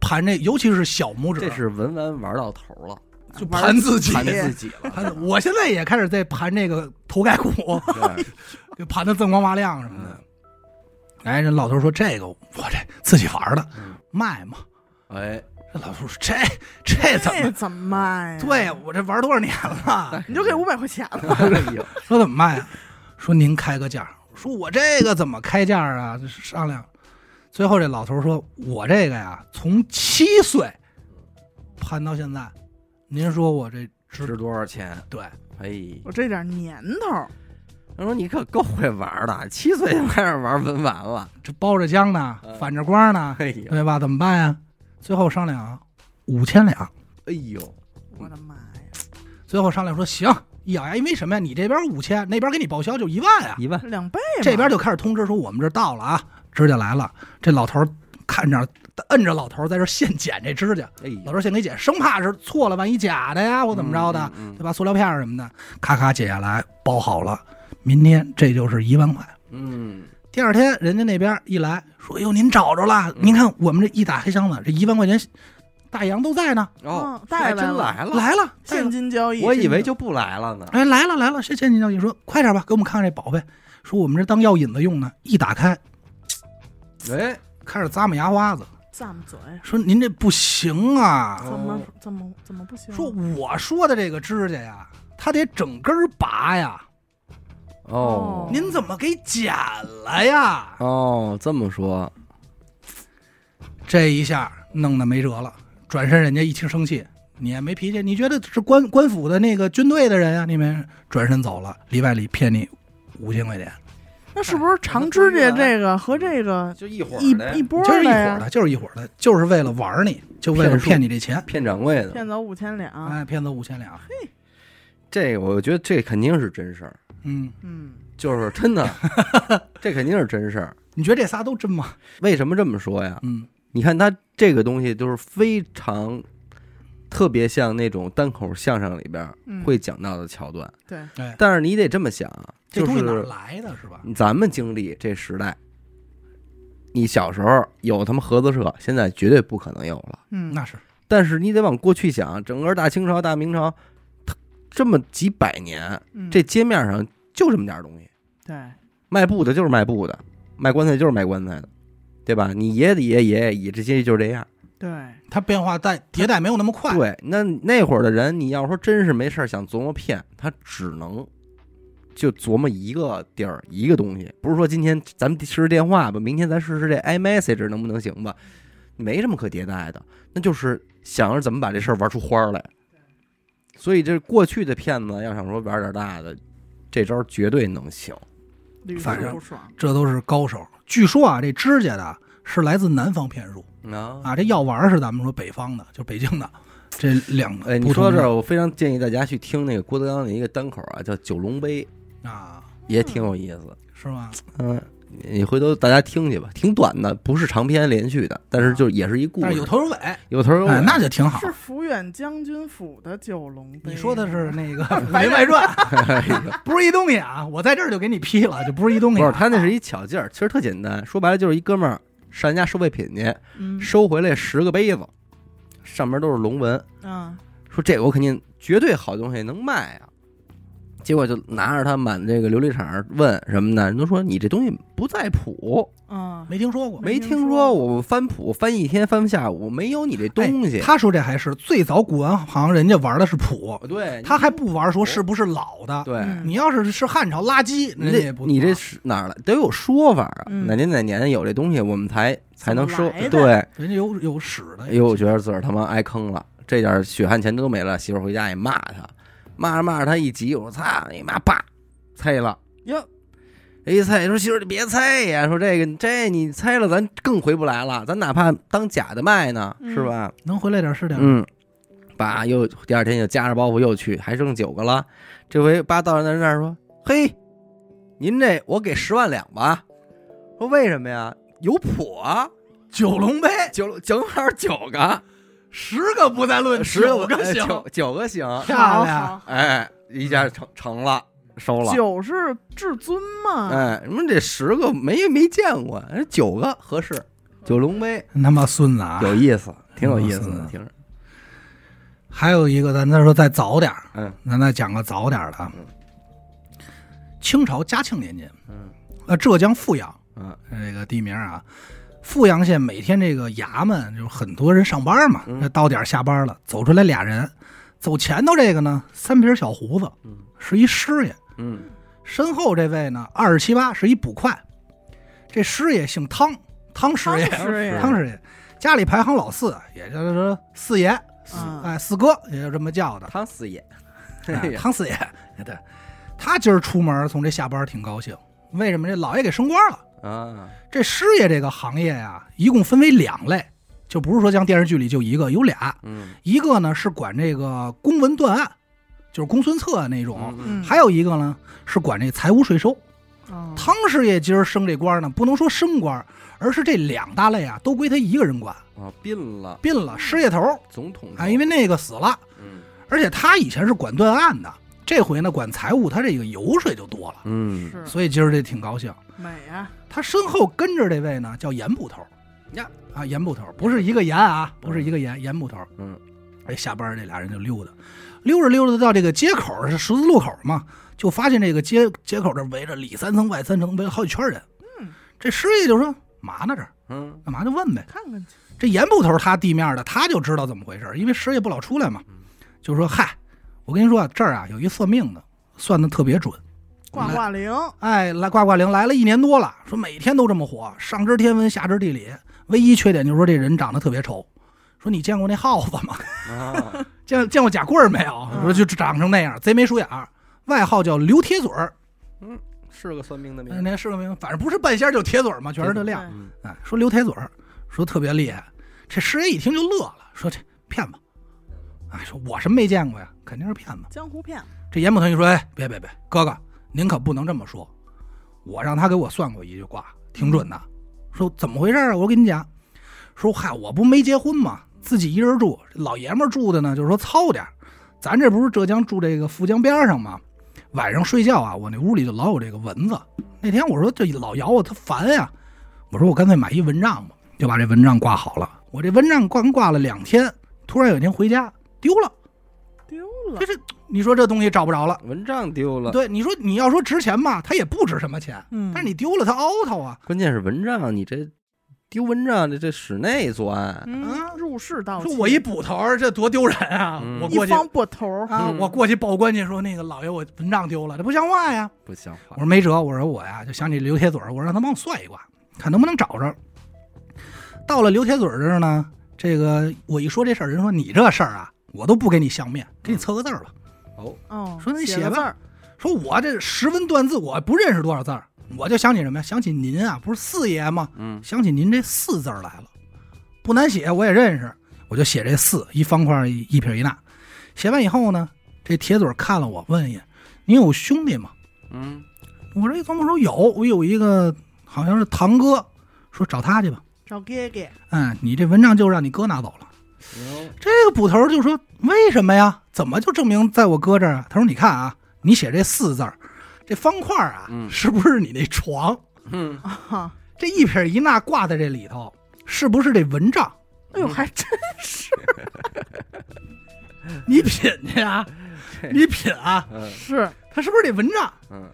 盘这，尤其是小拇指，这是文玩玩到头了，就盘自己。盘自己了，盘我现在也开始在盘这个头盖骨，对。给盘的锃光瓦亮什么的。哎，人老头说这个我这自己玩的，嗯。卖嘛？哎，这老头说这这怎么？怎么卖呀？对我这玩多少年了？你就给五百块钱了。哎呦，说怎么卖啊？说您开个价。说我这个怎么开价啊？这商量。最后这老头说：“我这个呀，从七岁盘到现在，您说我这值值多少钱？对？哎，我这点年头，他说你可够会玩的，七岁就开始玩文玩了。这包着浆呢嗯，反着光呢，哎，对吧？怎么办呀？最后商量五千两，哎呦，我的妈呀，最后商量说行，一咬牙，因为什么呀？你这边五千，那边给你报销就一万啊。一万，两倍嘛这边就开始通知说我们这到了啊，指甲来了。这老头儿看着摁着老头儿在这儿现剪这指甲，哎，老头儿现给剪，生怕是错了，万一假的呀，或怎么着的，嗯？嗯对吧？塑料片儿什么的，咔咔剪下来包好了，明天这就是一万块。嗯，第二天人家那边一来说：“哟，您找着了？您看我们这一打黑箱子，这一万块钱大洋都在呢，哦嗯，带来了真来了，来了，现金交易，我以为就不来了呢。哎来了来了，谁现金交易？说快点吧，给我们看看这宝贝。说我们这当药引子用呢，一打开哎，开始咂摸牙花子，咂摸嘴，说您这不行啊。怎么怎么怎么不行？说我说的这个指甲呀，它得整根拔呀，哦，您怎么给剪了呀？哦，这么说，这一下弄得没辙了。转身人家一听生气，你也没脾气，你觉得是官官府的那个军队的人啊？你们转身走了，里外里骗你五千块钱，那是不是长指甲这个和这个就一伙的一波就是一伙？的，就是一伙的，就是为了玩你，就为了骗你这钱，骗掌柜的，骗走五千两，哎，骗走五千两。嘿这我觉得这肯定是真事儿，嗯，嗯，就是真的，这肯定是真事儿。你觉得这仨都真吗？为什么这么说呀？嗯，你看他这个东西都是非常特别像那种单口相声里边嗯会讲到的桥段，对，哎，但是你得这么想啊，就这东西哪儿是来的是吧？咱们经历这时代，你小时候有他妈合作社，现在绝对不可能有了。嗯，那是，但是你得往过去想，整个大清朝、大明朝，它这么几百年，嗯这街面上就这么点儿东西，对，卖布的就是卖布的，卖棺材就是卖棺材的，对吧？你爷爷的爷爷爷爷这些就是这样。对，它变化代迭代没有那么快。对，那那会儿的人，你要说真是没事儿想琢磨骗，他只能就琢磨一个地儿一个东西，不是说今天咱们试试电话吧，明天咱试试这 iMessage 能不能行吧？没什么可迭代的，那就是想着怎么把这事儿玩出花儿来。所以这过去的骗子要想说玩点大的，这招绝对能行。反正这都是高手。据说啊，这指甲的是来自南方骗术啊，啊，这药丸是咱们说北方的，就北京的。这两个哎，你说到这儿，我非常建议大家去听那个郭德纲的一个单口啊，叫《九龙杯》，啊，也挺有意思。是吗？嗯，你回头大家听去吧，挺短的，不是长篇连续的，但是就也是一故事，有头有尾，有头有尾。哎，那就挺好。是抚远将军府的九龙杯。你说的是那个 《武林外传》，不是一东西啊！我在这儿就给你批了，就不是一东西啊。不是他那是一巧劲儿，其实特简单，说白了就是一哥们儿上人家收废品去，嗯收回来十个杯子，上面都是龙纹，啊，说这个我肯定绝对好东西能卖啊。结果就拿着他满这个琉璃厂问什么的？人都说你这东西不在谱，嗯，没听说过。没听说过我翻谱翻一天翻不下午，没有你这东西。哎他说这还是最早古玩行人家玩的是谱，对，他还不玩说是不是老的。对，嗯你要是是汉朝垃圾，你这人家也不你这是哪儿来？得有说法啊！嗯哪年哪年有这东西，我们才才能收对，人家有有史的。哎呦，我觉得自个儿他妈挨坑了，这点血汗钱都没了。媳妇回家也骂他，骂着骂着他一急，我说操你妈，爸，猜了。哟，一猜说媳妇儿你别猜呀，说这个这你猜了，咱更回不来了，咱哪怕当假的卖呢，嗯是吧？能回来点是点。嗯，爸又第二天又夹着包袱又去，还剩九个了。这回爸到人那儿说：“嘿，您这我给十万两吧。”说为什么呀？有谱啊，九龙杯九正好九个，十个不再论，十九个行。哎九九个行。漂亮哎，一下成成了，收了。九是至尊嘛？哎，什么这十个没没见过，哎九个合适。九龙杯他妈孙子啊！有意思，挺有意思的嗯，听着。还有一个，咱再说再早点儿嗯咱再讲个早点儿的。清朝嘉庆年间，嗯呃，浙江富阳嗯这个地名啊，富阳县每天这个衙门就很多人上班嘛，那到点下班了，走出来俩人，走前头这个呢，三撇小胡子，嗯。是一师爷；嗯。身后这位呢，二十七八，是一捕快。这师爷姓汤，汤师爷，汤师爷。家里排行老四，也就是说四爷，嗯哎，四哥也就这么叫的。汤四爷，汤四爷，对，他今儿出门从这下班挺高兴，为什么？这老爷给升官了。啊，这师爷这个行业呀，一共分为两类，就不是说像电视剧里就一个，有俩。嗯一个呢是管这个公文断案，就是公孙策那种；嗯，还有一个呢是管这财务税收。哦汤师爷今儿升这官呢，不能说升官，而是这两大类啊都归他一个人管，啊，并了并了师爷头总统啊，因为那个死了，嗯而且他以前是管断案的，这回呢管财务，他这个油水就多了，嗯是所以今儿这挺高兴。美啊，他身后跟着这位呢叫严捕头呀啊，严捕头不是一个严啊，不是一个严，严捕头。嗯哎，下班这俩人就溜达，溜着溜达到这个街口是十字路口嘛，就发现这个街街口这围着里三层外三层，围了好几圈人。嗯，这师爷就说嘛呢这儿嗯干嘛就问呗。看看去，这严捕头他地面的他就知道怎么回事，因为师爷不老出来嘛，就说嗨，我跟你说啊这儿啊有一算命的，算的特别准。挂挂铃，哎，来挂挂铃来了一年多了，说每天都这么火，上知天文下知地理，唯一缺点就是说这人长得特别丑。说你见过那耗子吗？啊，见见过贾贵儿没有？嗯说就长成那样，贼眉鼠眼儿，外号叫刘铁嘴儿。嗯是个算命的那命，那是个名，反正不是半仙儿就铁嘴儿嘛，全是这亮。嗯哎，说刘铁嘴儿，说特别厉害。这师爷一听就乐了，说这骗子。哎，说我什么没见过呀？肯定是骗子。江湖骗子，这严捕头一说，哎，别别别，哥哥，您可不能这么说。我让他给我算过一句卦，挺准的。说怎么回事啊？我跟你讲。说嗨，我不没结婚嘛，自己一人住。老爷们住的呢，就是说糙点儿咱这不是浙江住这个富江边上吗？晚上睡觉啊，我那屋里就老有这个蚊子。那天我说这老咬我，他烦呀。我说我干脆买一蚊帐吧，就把这蚊帐挂好了。我这蚊帐刚挂了两天，突然有一天回家丢了。丢了这，是你说这东西找不着了。蚊帐丢了，对，你说你要说值钱吧，它也不值什么钱，嗯，但是你丢了它凹头啊。关键是蚊帐，你这丢蚊帐，这这室内钻，嗯啊入室盗窃，说我一捕头，这多丢人啊！嗯我过去一方拨头，啊，嗯我过去报官去，说那个老爷我蚊帐丢了，这不像话呀！不像话我，说没辙，我说我呀就想起刘铁嘴儿，我说让他帮我算一卦，看能不能找着。到了刘铁嘴儿这儿呢，这个我一说这事儿，人说你这事儿啊，我都不给你相面，给你测个字儿吧。哦，哦，说那你写吧写个字儿，说我这识文断字，我不认识多少字儿，我就想起什么呀？想起您啊，不是四爷吗？嗯想起您这“四”字来了，不难写，我也认识，我就写这“四”，一方块一一撇一捺。写完以后呢，这铁嘴看了我，问一眼：“你有兄弟吗嗯？”我这一琢磨说有，我有一个好像是堂哥，说找他去吧。找哥哥，嗯，你这文章就让你哥拿走了。哟这个捕头就说：“为什么呀？怎么就证明在我哥这儿啊？”他说：“你看啊，你写这‘四’字儿，这方块啊，嗯是不是你那床？嗯，啊，这一撇一捺挂在这里头，是不是这蚊帐？哎呦，还真是 你品去啊，你品啊，嗯是，他是不是这蚊帐？嗯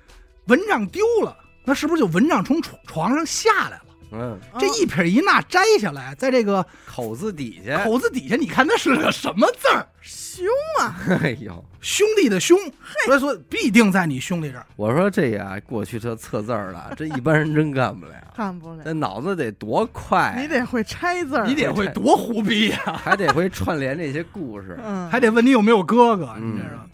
蚊帐丢了，那是不是就蚊帐从床床上下来了？嗯，这一撇一捺摘下来，在这个口字底下，口子底下，你看那是个什么字儿？凶啊，哎呦，兄弟的兄，所以说必定在你兄弟这儿。我说这呀，过去这测字儿了，这一般人真干不了，干不了这，脑子得多快，你得会拆字儿，你得会多胡逼呀、还得会串联这些故事，嗯，还得问你有没有哥哥，嗯你知道吗？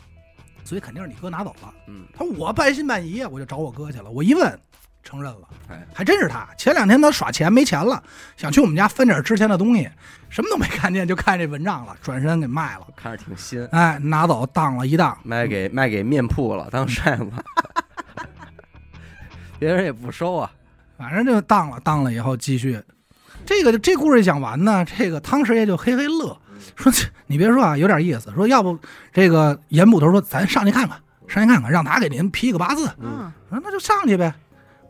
所以肯定是你哥拿走了。嗯，他说我半信半疑，我就找我哥去了。我一问，承认了，哎，还真是他。前两天他耍钱没钱了，想去我们家分点值钱的东西，什么都没看见，就看这蚊帐了，转身给卖了。看着挺新，哎，拿走当了一当，卖给卖给面铺了当扇子，别人也不收啊，反正就当了，当了以后继续。这个这故事讲完呢，这个汤师爷就嘿嘿乐，说你别说啊，有点意思。说要不这个严捕头说咱上去看看，上去看看，让他给您批个八字。嗯，说那就上去呗。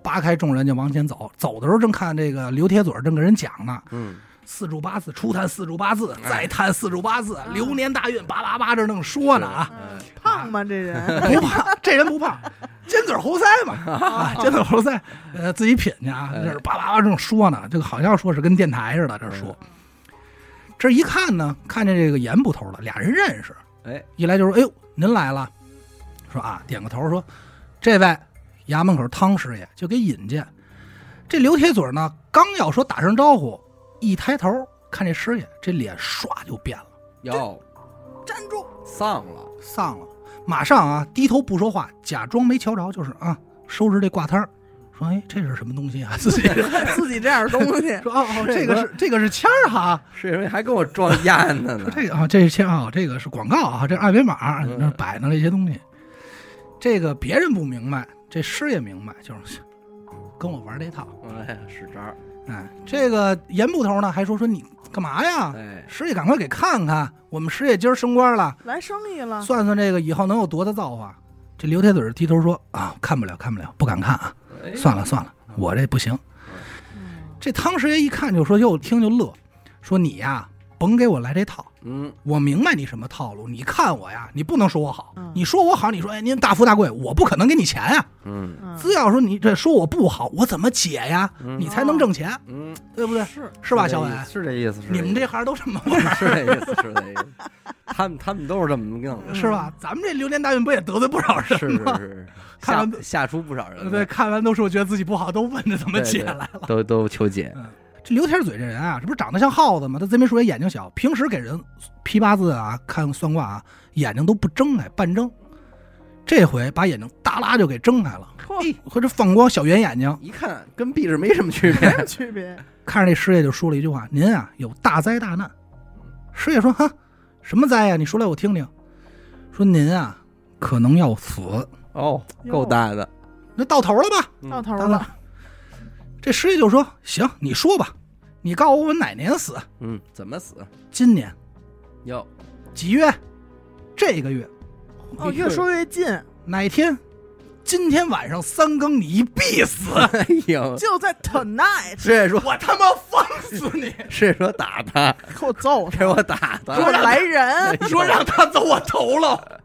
扒开众人就往前走，走的时候正看这个刘铁嘴正跟人讲呢，嗯，四柱八字，初探四柱八字，再探四柱八字，流年大运，叭叭叭这正说呢啊，嗯。胖吗这人？不胖，这人不胖，尖嘴猴腮嘛，啊，尖嘴猴腮，呃，自己品去啊，这是叭叭叭正说呢，这个好像说是跟电台似的，这说。这一看呢，看见这个严捕头了，俩人认识，哎，一来就说：“哎呦，您来了。”说啊，点个头说：“这位衙门口汤师爷就给引荐。”这刘铁嘴呢，刚要说打声招呼，一抬头看这师爷，这脸唰就变了，哟，站住！丧了，丧了。马上啊低头不说话，假装没瞧着，就是啊收拾这挂摊儿，说哎这是什么东西啊？自己 自己这样东西，说哦哦这个是这个是签儿哈，是因为还跟我装烟呢呢。说这个啊这是签啊这个是广告啊，这二维码嗯那摆弄这些东西，这个别人不明白，这师爷明白，就是跟我玩这套。哎，使招儿，哎，这个严捕头呢还说说你干嘛呀？哎，师爷赶快给看看，我们师爷今儿升官了，来生意了，算算这个以后能有多大造化。这刘铁嘴儿低头说啊，看不了，看不了，不敢看啊，哎算了算了，我这不行。嗯这汤师爷一看就说，又听就乐，说你呀，甭给我来这套，嗯，我明白你什么套路。你看我呀，你不能说我好，嗯你说我好，你说哎您大富大贵，我不可能给你钱呀。嗯嗯只要说你这说我不好，我怎么解呀？嗯你才能挣钱，嗯，对不对？是是吧，这意思小伟？是这意思，是你们这行都这么玩儿，是这意思，是这意思。他们他们都是这么弄的，是吧？咱们这流年大运不也得罪不少人是吗？是是，看完吓吓出不少人。对，看完都说觉得自己不好，都问着怎么解来了。都都求解。这刘天嘴这人啊，这不是长得像耗子吗？他贼眉鼠眼，眼睛小，平时给人批八字啊、看算卦啊，眼睛都不睁开，半睁。这回把眼睛耷拉就给睁开了，嚯，和这放光小圆眼睛，一看跟闭着没什么区别没。什么区别，看着这师爷就说了一句话：“您啊有大灾大难。”师爷说：“哈，什么灾呀、你说来我听听。”说您啊可能要死，哦，够大的，那到头了吧？嗯到头了，这师爷就说：“行，你说吧，你告诉我我哪年死？嗯，怎么死？今年哟，几月？这个月哦，越说越近，哪天？今天晚上三更你必死！哎呦，就在 tonight，师爷说，我他妈放死你！师爷说打他，给我揍他，给我打给我他，来人，说让他走我头了，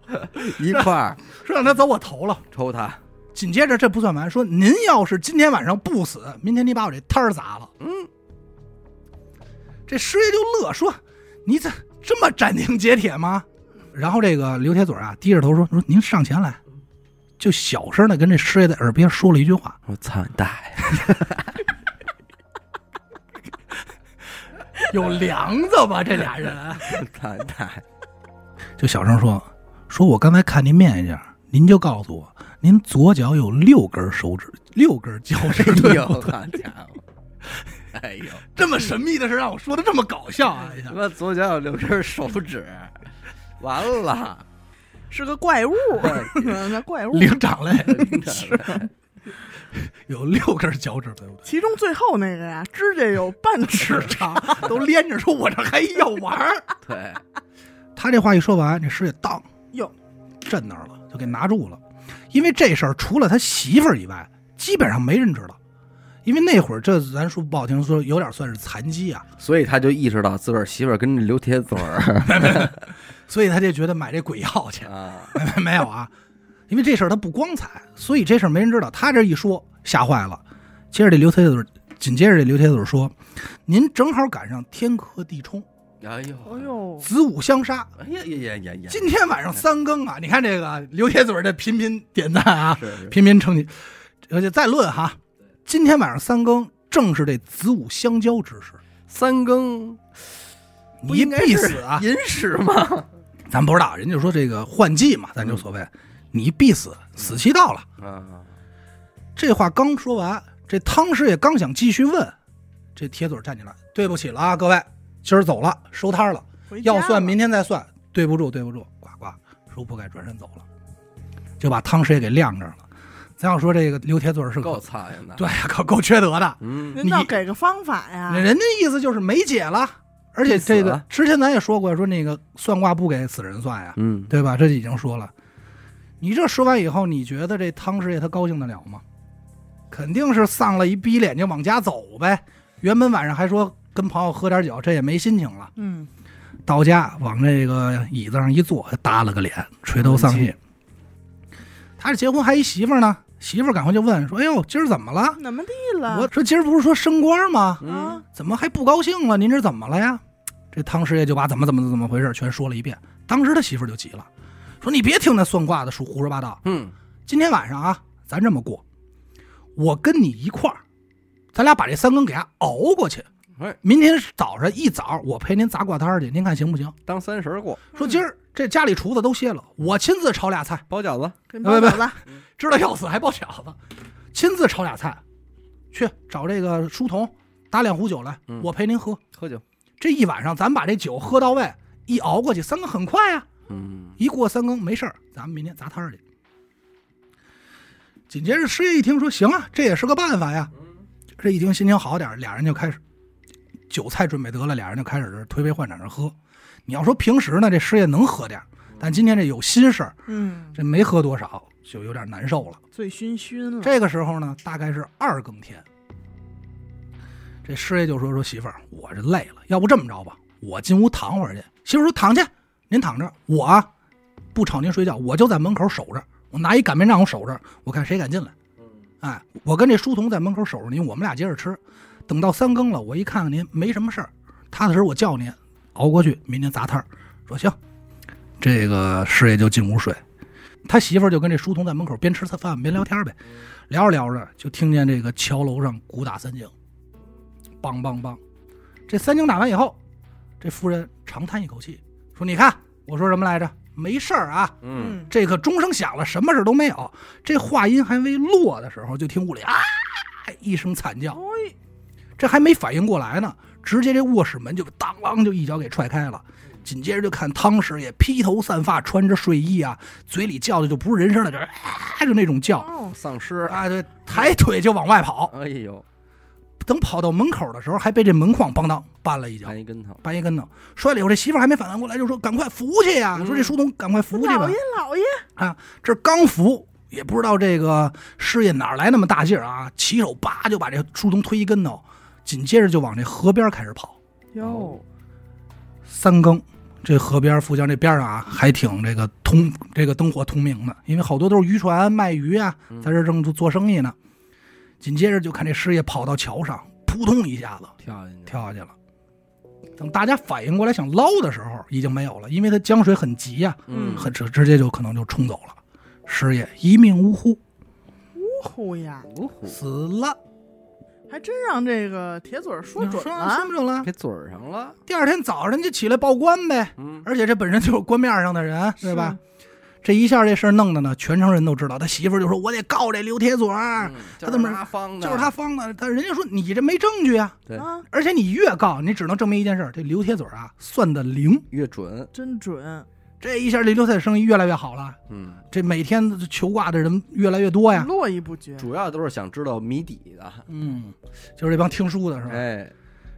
一块儿说让他走我头了。抽他。紧接着这不算完，说您要是今天晚上不死，明天你把我这摊儿砸了。嗯，这师爷就乐说：“你怎这么斩钉截铁吗？”然后这个刘铁嘴啊低着头说：“说您上前来，就小声的跟这师爷在耳边说了一句话。我操你大爷！有梁子吧？这俩人 操你大爷！就小声说：“说我刚才看您面相，您就告诉我，您左脚有六根手指，六根脚 趾哎对呦，不对好家伙！哎呦，这么神秘的事让我说的这么搞笑啊！一下他妈左脚有六根手指，完了，是个怪物，那怪物，灵长类 是有六根脚趾，对不对？其中最后那个呀，指甲有半尺尺长都连着，说我这还要玩儿。对，他这话一说完，这师爷当哟，震那儿了，就给拿住了。因为这事儿除了他媳妇儿以外，基本上没人知道。因为那会儿这咱说不好听，说有点算是残疾啊，所以他就意识到自个儿媳妇儿跟这刘铁嘴儿 所以他就觉得买这鬼药去。啊，没有啊，因为这事儿他不光彩，所以这事儿没人知道。他这一说吓坏了。接着这刘铁嘴，紧接着这刘铁嘴说：“您正好赶上天克地冲，哎呦，哎呦，子午相杀。哎呀呀呀呀呀！今天晚上三更啊，你看这个刘铁嘴的频频点赞啊，频频称你，而且再论哈，今天晚上三更正是这子午相交之时，三更你应该必死啊！寅时吗？咱不知道，人家说这个换季嘛，咱就所谓，你必死，死期到了。啊，这话刚说完，这汤师爷刚想继续问，这铁嘴站起来，对不起了啊，各位，今儿走了，收摊了，回家要算明天再算，对不住，对不住，呱呱，说不该转身走了，就把汤师爷给晾这儿了。咱要说这个刘铁嘴是够个，苍蝇的。对，呀，够够缺德的。嗯，人倒给个方法呀，人家意思就是没解了，而且这个之前咱也说过，说那个算卦不给死人算呀，嗯，对吧？这已经说了。你这说完以后，你觉得这汤师爷他高兴得了吗？肯定是丧了一逼脸就往家走呗。原本晚上还说跟朋友喝点酒，这也没心情了。嗯，到家往这个椅子上一坐，耷了个脸，垂头丧气。他这结婚还一媳妇呢，媳妇赶快就问说：“哎呦，今儿怎么了怎么地？”了？我说：“今儿不是说升官吗？嗯啊，怎么还不高兴了？您这怎么了呀？”这汤师爷就把怎么怎么怎么回事全说了一遍。当时他媳妇就急了，说：“你别听那算卦的说胡说八道，嗯，今天晚上啊，咱这么过，我跟你一块儿，咱俩把这三更给他熬过去。哎，明天早上一早我陪您砸挂摊儿去，您看行不行？当三十过，说今儿这家里厨子都歇了，我亲自炒俩菜，包饺子，跟包饺子，知道要死还包饺子，亲自炒俩菜，去找这个书童打两壶酒来，嗯我陪您喝。喝酒。这一晚上咱把这酒喝到位，一熬过去，三更很快啊、嗯，一过三更没事儿，咱们明天砸摊儿去。紧接着师爷一听说行啊，这也是个办法呀。这一听心情好点儿，俩人就开始酒菜准备得了，俩人就开始这推杯换盏着喝。你要说平时呢，这师爷能喝点儿，但今天这有心事儿，嗯，这没喝多少，就有点难受了。醉醺醺了。这个时候呢，大概是二更天。这师爷就说：“说媳妇儿，我这累了，要不这么着吧，我进屋躺会儿去。”媳妇说：“躺去，您躺着，我啊不吵您睡觉，我就在门口守着，我拿一擀面杖我守着，我看谁敢进来。哎，我跟这书童在门口守着您，我们俩接着吃。等到三更了，我一看看您没什么事儿，踏踏实实我叫您熬过去，明天砸摊儿。说行，这个师爷就进屋睡。他媳妇儿就跟这书童在门口边吃饭边聊天呗，聊着聊着就听见这个桥楼上鼓打三更，梆梆梆。这三更打完以后，这夫人长叹一口气，说：“你看我说什么来着？没事儿啊，嗯，这个钟声响了，什么事都没有。”这话音还未落的时候，就听屋里啊一声惨叫，哎，这还没反应过来呢，直接这卧室门就当啷就一脚给踹开了。紧接着就看汤师爷披头散发，穿着睡衣啊，嘴里叫的就不是人声了，就是啊，就那种叫哦，丧尸，啊，对，抬腿就往外跑。哎呦，等跑到门口的时候，还被这门框梆当绊了一脚，绊一跟头，绊一跟头，摔了以后，这媳妇还没反应过来，就说：“赶快扶去呀！”嗯说这书童赶快扶去吧老爷。老爷啊，这刚扶，也不知道这个师爷哪来那么大劲儿啊，起手叭就把这书童推一跟头，紧接着就往这河边开始跑。哟，三更，这河边富江这边上啊，还挺这个通这个灯火通明的，因为好多都是渔船卖鱼啊，嗯在这正做做生意呢。紧接着就看这师爷跑到桥上，扑通一下子跳进去，跳下去了。等大家反应过来想捞的时候，已经没有了，因为他江水很急呀、嗯，很直直接就可能就冲走了。师爷一命呜呼，呜呼呀，呜呼，死了。还真让这个铁嘴儿说准了说。准了。给嘴儿上了，第二天早上就起来报官呗，嗯，而且这本身就是官面上的人，对吧？这一下这事儿弄的呢，全城人都知道。他媳妇儿就说：“我得告这刘铁嘴儿，嗯他怎么就是他方的？就是他方的。”他人家说你这没证据啊，对啊，而且你越告，你只能证明一件事儿：这刘铁嘴儿啊算的灵。越准，真准。这一下这刘铁生意越来越好了，嗯，这每天求卦的人越来越多呀。络绎不绝。主要都是想知道谜底的，嗯，就是这帮听书的是吧？哎，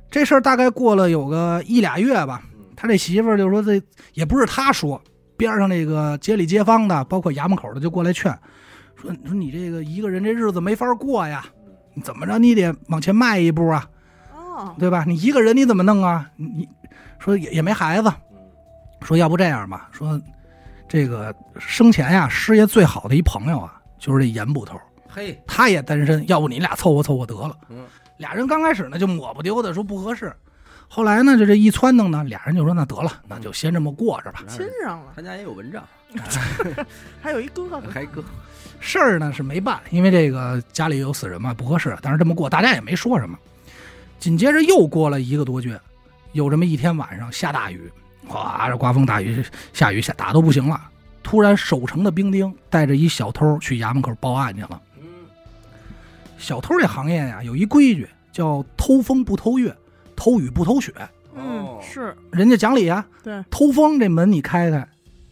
这事儿大概过了有个一俩月吧，他这媳妇儿就说这也不是他说，边上那个街里街坊的，包括衙门口的就过来劝，说说你这个一个人这日子没法过呀，你怎么着你得往前迈一步啊，哦，对吧？你一个人你怎么弄啊？你你说也也没孩子，说要不这样吧，说这个生前呀，师爷最好的一朋友啊，就是这严捕头，嘿，他也单身，要不你俩凑合凑合得了。嗯，俩人刚开始呢就抹不丢的说不合适，后来呢就这一撺弄呢，俩人就说那得了，那就先这么过着吧。亲上了，他家也有蚊帐，还有一哥哥。还哥，事儿呢是没办，因为这个家里有死人嘛，不合适。但是这么过，大家也没说什么。紧接着又过了一个多月，有这么一天晚上下大雨，哗，这刮风大雨，下雨下打都不行了。突然，守城的兵丁带着一小偷去衙门口报案去了。嗯，小偷这行业呀，有一规矩，叫偷风不偷月，偷雨不偷雪。嗯哦，是人家讲理呀，对偷风这门你开开，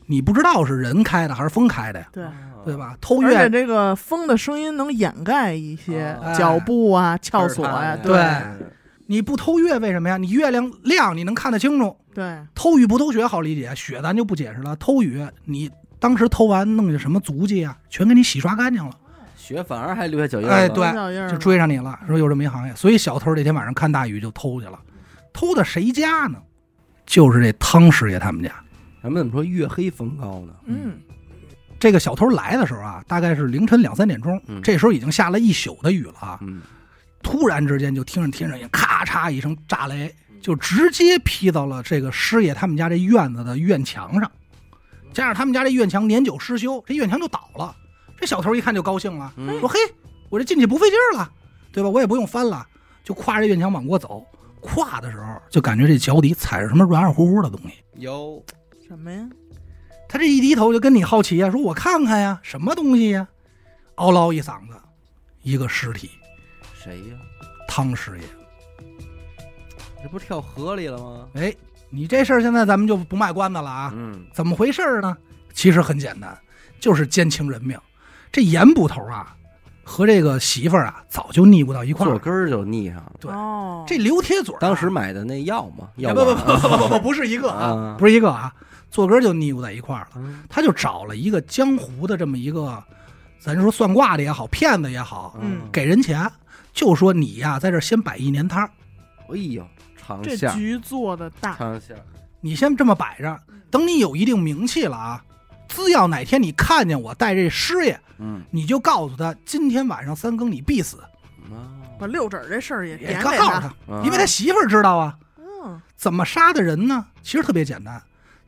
你不知道是人开的还是风开的呀，对，对吧？偷而且月这个风的声音能掩盖一些哦脚步啊、撬锁呀，对对你不偷月为什么呀？你月亮亮，你能看得清楚。对，偷雨不偷雪好理解，雪咱就不解释了。偷雨你当时偷完弄下什么足迹啊，全给你洗刷干净了，雪反而还留下脚印儿哎对就追上你了。说有这么一行业，所以小偷那天晚上看大雨就偷去了，偷的谁家呢？就是这汤师爷他们家。咱们怎么说月黑风高呢？嗯，这个小偷来的时候啊，大概是凌晨两三点钟，嗯这时候已经下了一宿的雨了啊。嗯，突然之间就听着天上也咔嚓一声炸雷，就直接劈到了这个师爷他们家这院子的院墙上。加上他们家这院墙年久失修，这院墙就倒了。这小偷一看就高兴了，嗯说：“嘿，我这进去不费劲儿了，对吧？我也不用翻了，就跨着院墙往过走。跨的时候就感觉这脚底踩着什么软软乎乎的东西。有什么呀？他这一低头就跟你好奇呀、说我看看呀，什么东西呀？嗷唠一嗓子，一个尸体，谁呀？汤师爷。这不是跳河里了吗？哎，你这事儿现在咱们就不卖关子了啊。嗯，怎么回事儿呢？其实很简单，就是奸情人命。这严捕头啊，和这个媳妇儿啊，早就腻咕到一块儿了。坐根儿就腻上了。对哦，这刘铁嘴儿啊、当时买的那药嘛，药不不丸不不不不不是一个啊，啊，不是一个啊，坐根儿就腻咕在一块儿了。嗯他就找了一个江湖的这么一个，咱说算卦的也好，骗子也好，嗯给人钱，就说你呀，在这儿先摆一年摊儿，哎呦，长这局做的大，你先这么摆着，等你有一定名气了啊，只要哪天你看见我带这师爷，嗯你就告诉他，今天晚上三更你必死，把六指儿这事儿也也点给告告诉他。他，因为他媳妇儿知道啊。嗯，怎么杀的人呢？其实特别简单，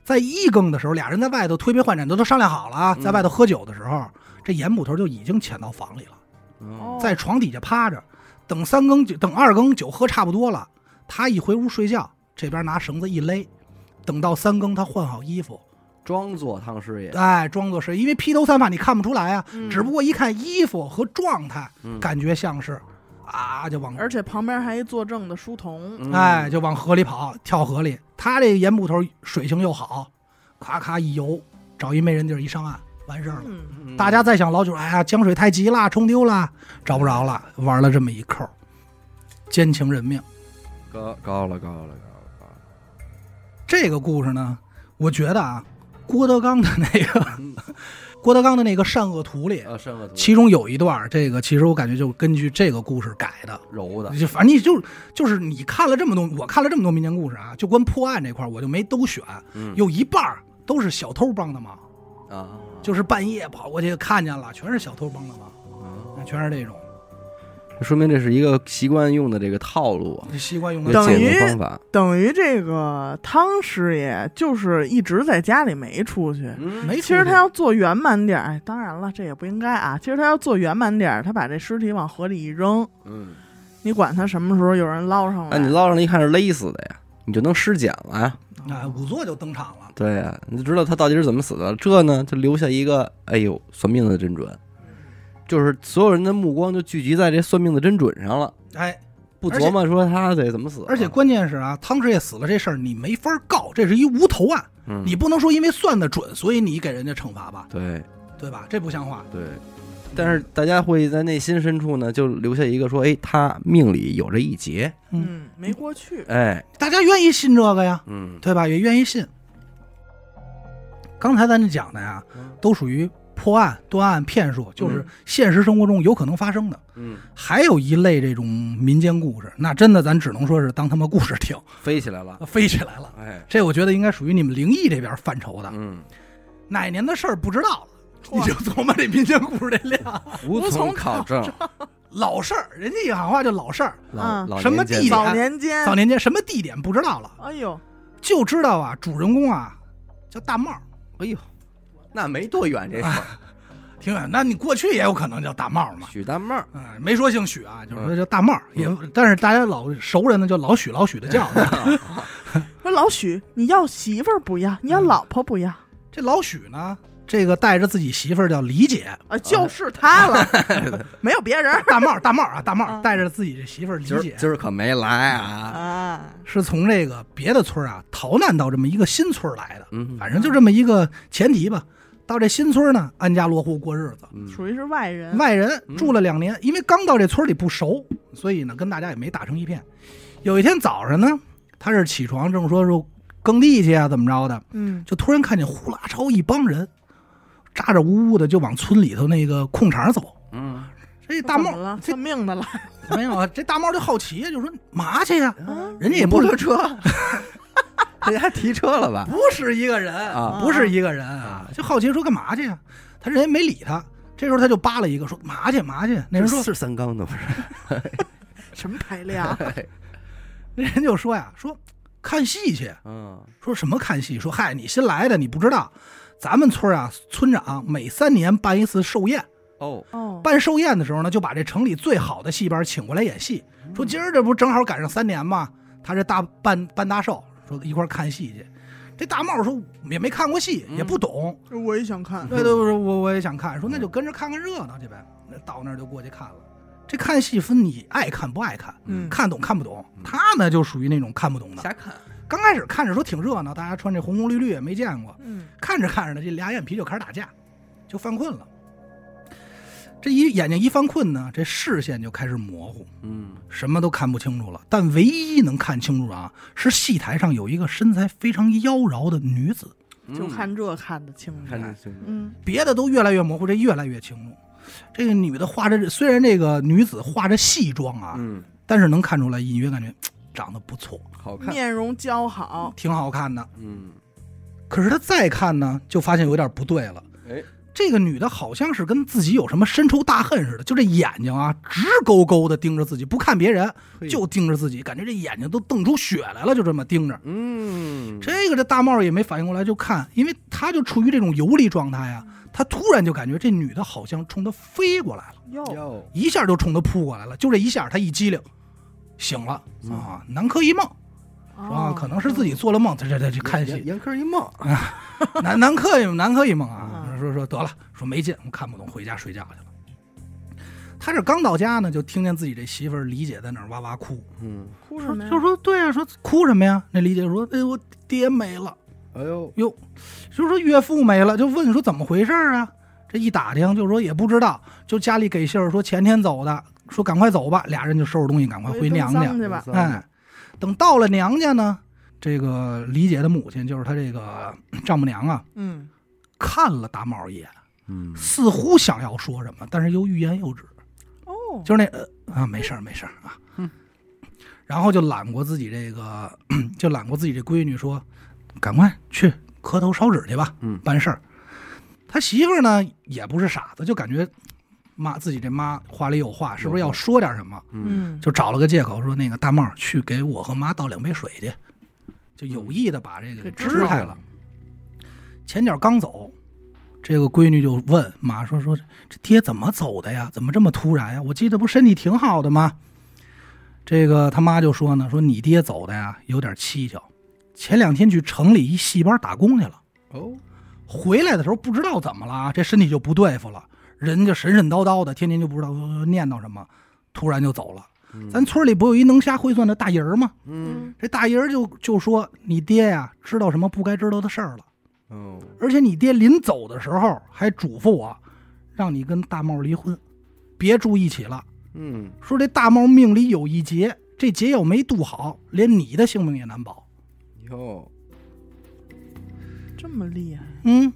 在一更的时候，俩人在外头推杯换盏，都都商量好了啊，嗯在外头喝酒的时候，这严捕头就已经潜到房里了，哦在床底下趴着，等三更酒，等二更酒喝差不多了，他一回屋睡觉，这边拿绳子一勒，等到三更他换好衣服，装作汤师爷，哎，装作是因为披头散发你看不出来啊，嗯只不过一看衣服和状态，嗯感觉像是啊，就往而且旁边还一作证的书童，嗯哎，就往河里跑，跳河里。他这盐捕头水性又好，咔咔一游，找一没人地儿一上岸，完事儿了。嗯，嗯大家再想老九，哎呀，江水太急了，冲丢了，找不着了，玩了这么一扣，奸情人命。高高了高了高了高了，这个故事呢，我觉得啊，郭德纲的那个嗯。郭德纲的那个《善恶图》里，啊，善恶图其中有一段，这个其实我感觉就根据这个故事改的。柔的，就反正你就就是你看了这么多，我看了这么多民间故事啊，就关破案这块儿我就没都选，嗯。有一半儿都是小偷帮的忙，啊，就是半夜跑过去看见了，全是小偷帮的忙，啊全是这种这说明这是一个习惯用的这个套路啊，习惯用的解于决方法。等于这个汤师爷就是一直在家里没出去。嗯没出去。其实他要做圆满点儿，哎，当然了，这也不应该啊。其实他要做圆满点儿，他把这尸体往河里一扔，嗯，你管他什么时候有人捞上来？那你捞上来一看是勒死的呀，你就能尸检了呀。哎，仵作就登场了。对呀，你就知道他到底是怎么死的。这呢，就留下一个，哎呦，算命的真准，就是所有人的目光就聚集在这算命的真准上了，哎，不琢磨说他得怎么死。而且，关键是啊，汤师爷死了这事儿你没法告，这是一无头案，嗯，你不能说因为算的准，所以你给人家惩罚吧，对对吧？这不像话。对，但是大家会在内心深处呢，就留下一个说，哎，他命里有这一劫，嗯，没过去。哎，大家愿意信这个呀，嗯，对吧？也愿意信。刚才咱讲的呀，都属于破案、断案、骗术，就是现实生活中有可能发生的。嗯，还有一类这种民间故事，那真的咱只能说是当他妈故事听，飞起来了，飞起来了。哎，这我觉得应该属于你们灵异这边范畴的。嗯，哪年的事儿不知道了，你就琢磨这民间故事这量。无从从考证，老事儿，人家一喊话就老事儿。老什么地年间的早年间，早年间什么地点不知道了，哎呦，就知道啊，主人公啊叫大帽，哎呦，那没多远这事儿，挺远。那你过去也有可能叫大帽嘛。许大帽儿，嗯，没说姓许啊，就是说叫大帽，也但是大家老熟人呢就老许老许的叫。说老许，你要媳妇儿不要，你要嗯老婆不要这老许呢，这个带着自己媳妇儿叫李姐，啊，就是他了，没有别人大帽大帽啊大帽啊带着自己这媳妇儿李姐，今儿今儿可没来啊，啊。是从这个别的村啊逃难到这么一个新村来的，嗯，反正就这么一个前提吧。到这新村呢，安家落户过日子。嗯属于是外人，外人住了两年，因为刚到这村里不熟，所以呢跟大家也没打成一片。有一天早上呢，他是起床正说说耕地去啊，怎么着的，嗯，就突然看见呼啦超一帮人，咋咋呜呜的就往村里头那个空场走。嗯，这大帽怎么了，这算命的了，没有啊，这大帽就好奇，就说嘛去呀？嗯人家也不摩托车，人家提车了吧？不是一个人啊不是一个人啊，就好奇说干嘛去呀？他人家没理他，这时候他就扒了一个说嘛去嘛去？那人说是三缸的不是？什么排量？那人就说呀说看戏去，嗯说什么看戏？说嗨，你新来的，你不知道，咱们村啊，村长每三年办一次寿宴。哦，哦，办寿宴的时候呢，就把这城里最好的戏班请过来演戏。说今儿这不正好赶上三年吗？他这大办办大寿说一块儿看戏去。这大帽说也没看过戏，嗯也不懂，我也想看。对对，我说我我也想看，说那就跟着看看热闹去呗。那到那儿就过去看了。这看戏分你爱看不爱看，嗯看懂看不懂。他呢就属于那种看不懂的。瞎看，刚开始看着说挺热闹，大家穿这红红绿绿也没见过，嗯，看着看着呢，这俩眼皮就开始打架，就犯困了。这一眼睛一犯困呢，这视线就开始模糊，嗯什么都看不清楚了。但唯一能看清楚啊，是戏台上有一个身材非常妖娆的女子，就看这看得清楚。看得清楚，嗯别的都越来越模糊，这越来越清楚。这个女的画着，虽然这个女子画着戏妆啊，嗯，但是能看出来，隐约感觉长得不错，好看，面容姣好，挺好看的。嗯，可是他再看呢，就发现有点不对了。哎，这个女的好像是跟自己有什么深仇大恨似的，就这眼睛啊，直勾勾的盯着自己，不看别人，就盯着自己，感觉这眼睛都瞪出血来了，就这么盯着。嗯，这个这大帽也没反应过来，就看，因为他就处于这种游离状态呀，他突然就感觉这女的好像冲他飞过来了，哟，一下就冲他扑过来了，就这一下，他一激灵，醒了嗯。啊，南柯一梦啊，哦。可能是自己做了梦，这这这这看戏，严科一梦，南南柯一南柯一梦啊，嗯说说得了，说没劲，我看不懂，回家睡觉去了。他这刚到家呢，就听见自己这媳妇儿李姐在那儿哇哇哭，嗯，哭什么呀？就说对啊，说哭什么呀？那李姐说，哎，我爹没了，哎呦，呦，就说岳父没了，就问说怎么回事儿啊？这一打听，就说也不知道，就家里给信儿说前天走的，说赶快走吧，俩人就收拾东西赶快回娘家。去吧。哎，等到了娘家呢，这个李姐的母亲就是她这个丈母娘啊，嗯，看了大帽一眼，嗯，似乎想要说什么，但是又欲言又止，哦，就是那呃啊，没事儿没事儿啊，然后就揽过自己这个，就揽过自己这闺女说，赶快去磕头烧纸去吧，嗯。办事儿。他媳妇儿呢也不是傻子，就感觉妈自己这妈话里有话，是不是要说点什么？嗯，嗯，就找了个借口说那个大帽去给我和妈倒两杯水去，就有意的把这个给给支开了。前脚刚走，这个闺女就问妈说：“说这爹怎么走的呀？怎么这么突然呀？我记得不身体挺好的吗？”这个他妈就说呢：“说你爹走的呀，有点蹊跷。前两天去城里一戏班打工去了，哦，回来的时候不知道怎么了啊，这身体就不对付了，人就神神叨叨的，天天就不知道呃念叨什么，突然就走了。咱村里不有一能瞎会算的大爷儿吗？嗯，这大爷儿就就说你爹呀知道什么不该知道的事儿了。”哦，而且你爹临走的时候还嘱咐我，让你跟大茂离婚，别住一起了。嗯，说这大茂命里有一劫，这劫要没渡好，连你的性命也难保。哟，这么厉害，嗯，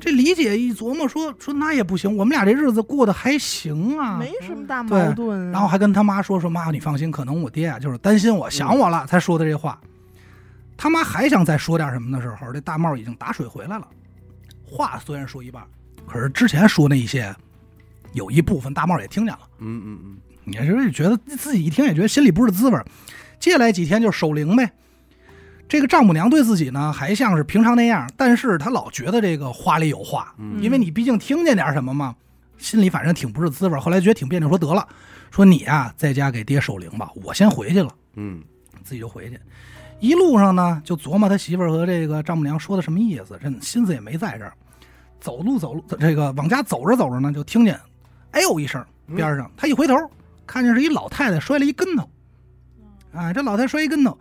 这李姐一琢磨说说那也不行，我们俩这日子过得还行啊。没什么大矛盾啊。然后还跟他妈说说妈，你放心，可能我爹啊就是担心我想我了才说的这话。他妈还想再说点什么的时候，这大帽已经打水回来了。话虽然说一半，可是之前说那一些，有一部分大帽也听见了。嗯嗯嗯，也是觉得自己一听也觉得心里不是滋味儿。接下来几天就守灵呗。这个丈母娘对自己呢还像是平常那样，但是她老觉得这个话里有话，嗯因为你毕竟听见点什么嘛，心里反正挺不是滋味儿。后来觉得挺别扭，说得了，说你啊在家给爹守灵吧，我先回去了，嗯，自己就回去。一路上呢就琢磨他媳妇儿和这个丈母娘说的什么意思，这心思也没在这儿。走路走路，这个往家走着走着呢，就听见“哎呦”一声，边上他一回头，看见是一老太太摔了一跟头。哎，这老太太摔一跟头，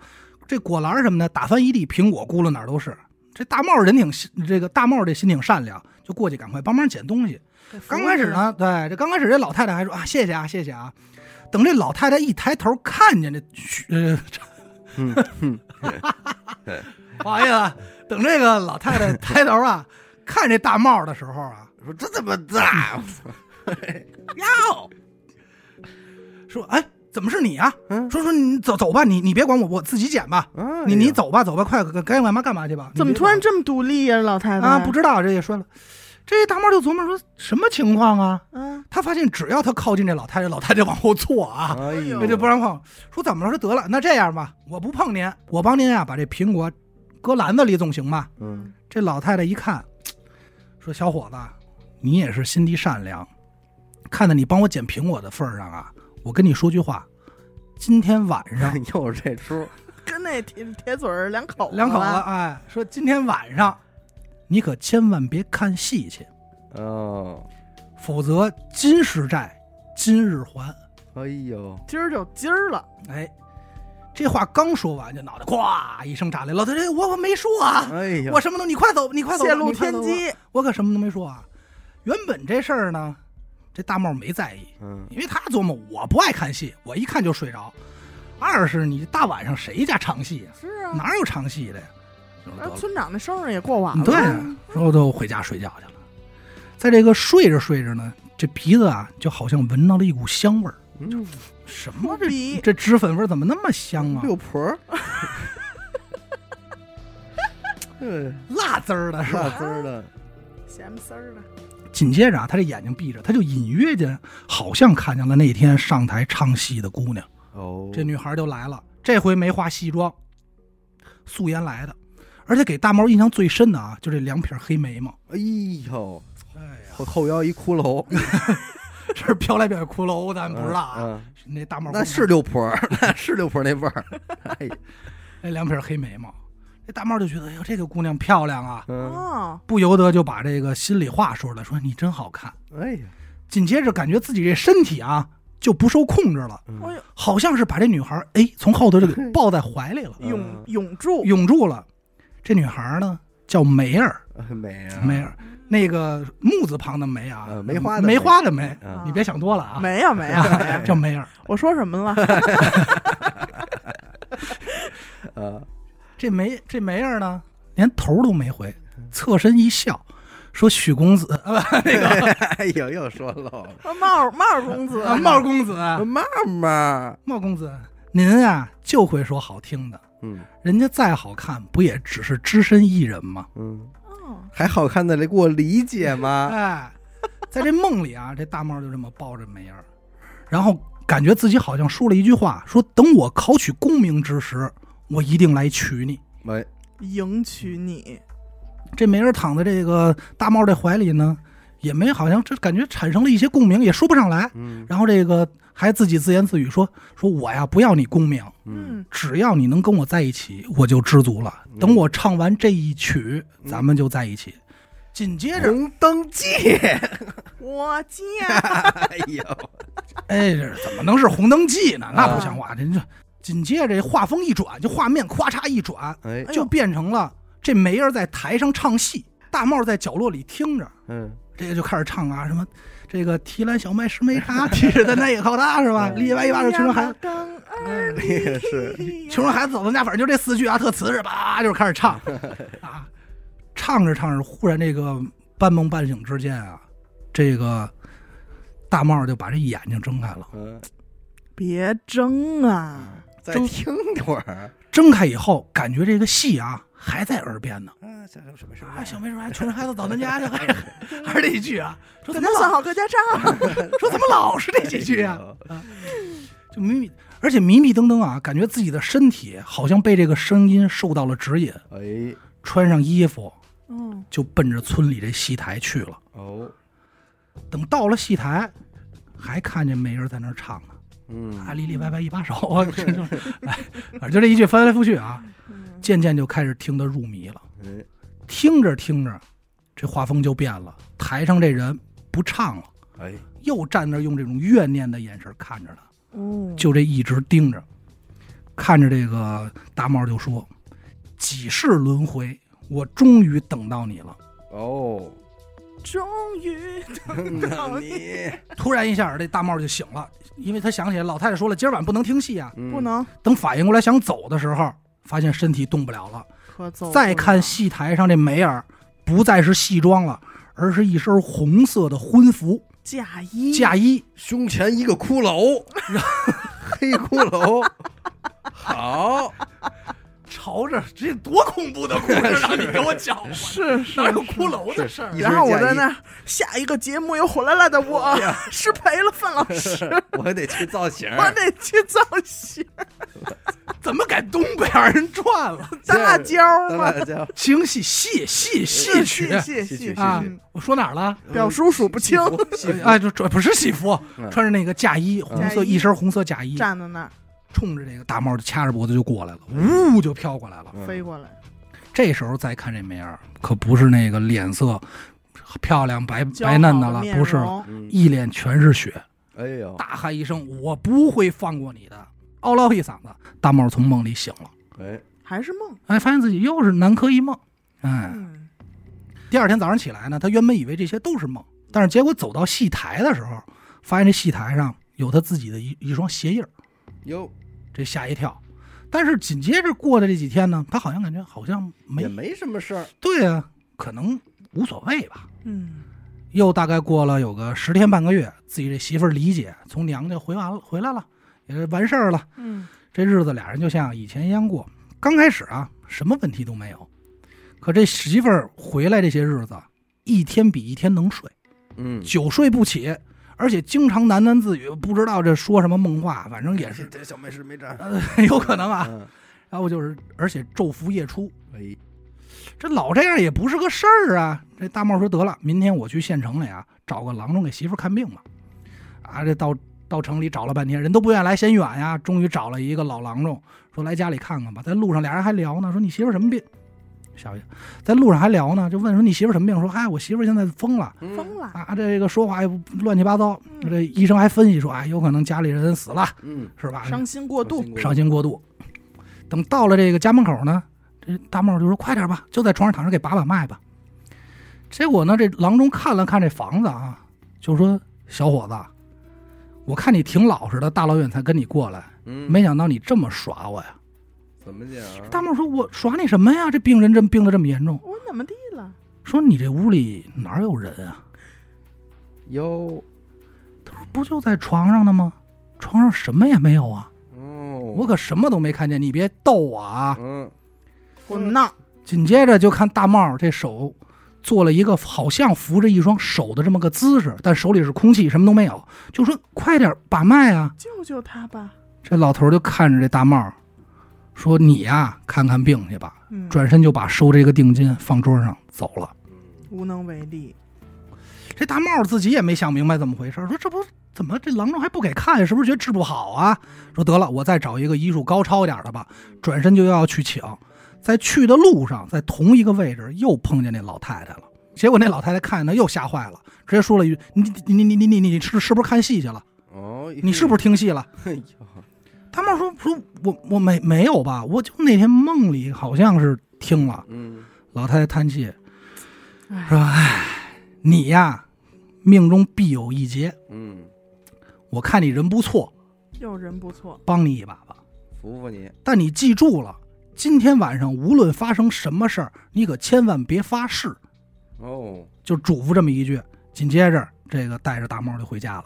这果篮什么的打翻一地，苹果咕噜哪儿都是。这大帽人挺，这个大帽这心挺善良，就过去赶快帮忙捡东西。刚开始，呢，对，这刚开始这老太太还说啊谢谢啊谢谢啊，等这老太太一抬头看见这呃，嗯嗯，不好意思啊，等这个老太太抬头啊 看这大帽的时候啊，说这怎么大？哟，说哎怎么是你啊？嗯说说你走走吧，你你别管我，我自己捡吧。啊你你，走吧走吧，快该该干嘛干嘛去吧。怎么突然这么独立呀，老太太？啊？不知道这也说了，这大猫就琢磨说什么情况啊？嗯，他发现只要他靠近这老太太，老太太往后坐啊，哎呦，这就不让碰。说怎么了？说得了，那这样吧，我不碰您，我帮您啊把这苹果搁篮子里总行吧？嗯这老太太一看，说小伙子，你也是心地善良，看在你帮我捡苹果的份上啊，我跟你说句话，今天晚上 又是这出，跟那铁铁嘴儿两口子两口子，哎，说今天晚上你可千万别看戏去，哦，否则今日债今日还。哎呦，今儿就今儿了，哎，这话刚说完，就脑袋咵一声炸雷。老太太，我可没说啊，哎呀，我什么都，你快走，你快走，泄露你快走吧天机，我可什么都没说啊。原本这事儿呢，这大帽没在意，嗯，因为他琢磨我不爱看戏，我一看就睡着。二是你大晚上谁家唱戏啊、是啊，哪有唱戏的呀？说得那了村长的生日也过晚了，对然后都回家睡觉去了。在这个睡着睡着呢，这鼻子啊就好像闻到了一股香味儿。嗯，什么这这脂粉味儿怎么那么香啊？六婆儿，嗯，辣滋儿的是吧？辣滋儿的，咸不丝儿的，紧接着啊，他这眼睛闭着，他就隐约间好像看见了那天上台唱戏的姑娘。哦，这女孩就来了，这回没化西装，素颜来的，而且给大毛印象最深的啊，就这两撇黑眉毛。哎呦，哎呀，后后腰一骷髅，这 是飘来飘去骷髅，咱不知道啊。嗯，那大毛那是六婆，那是六婆那味儿，哎，那两撇黑眉毛，这大毛就觉得，哎呦，这个姑娘漂亮啊，嗯，哦，不由得就把这个心里话说出来，说你真好看。哎呀，紧接着感觉自己这身体啊就不受控制了，嗯。哎呦，好像是把这女孩哎从后头就给抱在怀里了，永嗯永驻，拥住了。这女孩呢叫梅儿，梅儿，梅儿，那个木字旁的梅啊，呃梅花的梅梅花的梅，啊。你别想多了啊，没有没有 没有，叫梅儿。我说什么了？呃，这梅这梅儿呢，连头都没回，侧身一笑，说：“许公子，啊不那个哎呦，又说漏了，帽帽公子，啊茂公子，茂茂，茂公子，您啊就会说好听的，嗯人家再好看，不也只是只身一人吗？嗯，哦还好看的来给我理解吗？哎，在这梦里啊，这大帽就这么抱着梅儿，然后感觉自己好像说了一句话，说等我考取功名之时，我一定来娶你。喂，迎娶你，这梅儿躺在这个大帽这怀里呢，也没好像这感觉产生了一些共鸣，也说不上来。嗯然后这个还自己自言自语说：“说我呀不要你功名，嗯，嗯，只要你能跟我在一起，我就知足了。等我唱完这一曲，咱们就在一起。”紧接着，红灯记，我见，哎呦，哎，这怎么能是红灯记呢？那不像话！这这紧接着这画风一转，就画面咵嚓一转，哎，就变成了这梅儿在台上唱戏，大帽在角落里听着，嗯，这个就开始唱啊，什么这个提篮小麦十枚茶，提着的那也靠他是吧？嗯李外一把手，穷人孩子，刚儿那个是，穷人孩子走到家，反正就这四句啊，特瓷实，叭就开始唱 啊，唱着唱着，忽然这个半梦半醒之间啊，这个大帽就把这眼睛睁开了。嗯，别睁啊！再听会儿，睁开以后，感觉这个戏啊还在耳边呢。啊，这什么什啊，小梅说：“哎，穷人孩子早咱家去，还是 还是这一句啊？说给怎么老他算好各家账，说怎么老是这几句啊？就迷迷，而且迷迷瞪瞪啊，感觉自己的身体好像被这个声音受到了指引，哎，穿上衣服嗯，就奔着村里这戏台去了。哦，等到了戏台，还看见没人在那儿唱呢，嗯，啊，里里外外一把手 反正就这一句翻来覆去啊，渐渐就开始听得入迷了。哎，听着听着，这画风就变了，台上这人不唱了，哎，又站那用这种怨念的眼神看着他。哦，就这一直盯着，看着这个大帽就说：“几世轮回，我终于等到你了。哦，终于等到你，，”突然一下，这大帽就醒了，因为他想起来老太太说了，今儿晚不能听戏啊。嗯不，能等反应过来想走的时候，发现身体动不了了。再看，戏台上这梅儿，不再是戏装了，而是一身红色的婚服。嫁衣，嫁衣。胸前一个骷髅，黑骷髅，好，朝着这多恐怖的故事让你给我讲吧，是是哪有骷髅的事儿然后我在那下一个节目又回来了的我 失陪了范老师，我得去造型，我得去造型怎么改东北二人转了？大椒嘛，大椒，京戏戏戏戏是曲戏曲啊，！我说哪儿了？表叔数不清，哎，这这不是戏服，嗯穿着那个嫁衣，红色一身红色嫁衣，站在那儿，冲着这个大帽就掐着脖子就过来了，呜就飘过来了。嗯飞过来，这时候再看这梅儿，可不是那个脸色漂亮白白嫩的了，不是，一脸全是血，哎呦，大喊一声：“我不会放过你的！”嗷唠一嗓子，大帽从梦里醒了，哎，还是梦，哎，发现自己又是南柯一梦，哎。嗯，第二天早上起来呢，他原本以为这些都是梦，但是结果走到戏台的时候，发现这戏台上有他自己的一一双鞋印儿，哟，这吓一跳。但是紧接着过的这几天呢，他好像感觉好像没也没什么事儿，对啊，可能无所谓吧。嗯，又大概过了有个十天半个月，自己这媳妇儿李姐从娘家回完了，回来了，也完事儿了。嗯，这日子俩人就像以前一样过。刚开始啊，什么问题都没有，可这媳妇儿回来这些日子，一天比一天能睡。嗯，久睡不起，而且经常喃喃自语，不知道这说什么梦话，反正也是这小没事没沾，呃有可能啊。嗯，然后就是，而且昼伏夜出，哎，这老这样也不是个事儿啊。这大茂说得了，明天我去县城里啊，找个郎中给媳妇儿看病吧。啊，这到到城里找了半天，人都不愿意来，嫌远呀。终于找了一个老郎中，说来家里看看吧。在路上俩人还聊呢，说你媳妇什么病？小爷在路上还聊呢，就问说你媳妇什么病？说嗨，我媳妇现在疯了。嗯疯了，啊，这个说话也不乱七八糟。嗯这医生还分析说，哎，有可能家里人死了，嗯，是吧？伤心过度，伤心过度。等到了这个家门口呢，这大帽就说：“快点吧，就在床上躺着给把把脉吧。”结果呢，这郎中看了看这房子啊，就说：“小伙子，我看你挺老实的，大老远才跟你过来，嗯，没想到你这么耍我呀。怎么讲？大帽说：“我耍你什么呀？这病人这病得这么严重。我怎么地了？说你这屋里哪有人啊？有，他说：“不就在床上呢吗？床上什么也没有啊。”哦，我可什么都没看见，你别逗我啊！嗯，滚闹，紧接着就看大帽这手做了一个好像扶着一双手的这么个姿势，但手里是空气，什么都没有，就说快点把脉啊！救救他吧！这老头就看着这大帽，说你呀、看看病去吧。嗯，转身就把收这个定金放桌上走了。无能为力，这大帽自己也没想明白怎么回事，说这不怎么这郎中还不给看，是不是觉得治不好啊？说得了，我再找一个医术高超点的吧。转身就要去请，在去的路上，在同一个位置又碰见那老太太了。结果那老太太看见他又吓坏了，直接说了一句：“你你你你你你是是不是看戏去了？哦，你是不是听戏了？”他们说说我我没没有吧，我就那天梦里好像是听了。嗯，老太太叹气，说：“唉，你呀，命中必有一劫。”嗯，我看你人不错，又人不错，帮你一把吧，服服你。但你记住了，今天晚上无论发生什么事儿，你可千万别发誓。哦，就嘱咐这么一句。紧接着，这个带着大帽就回家了。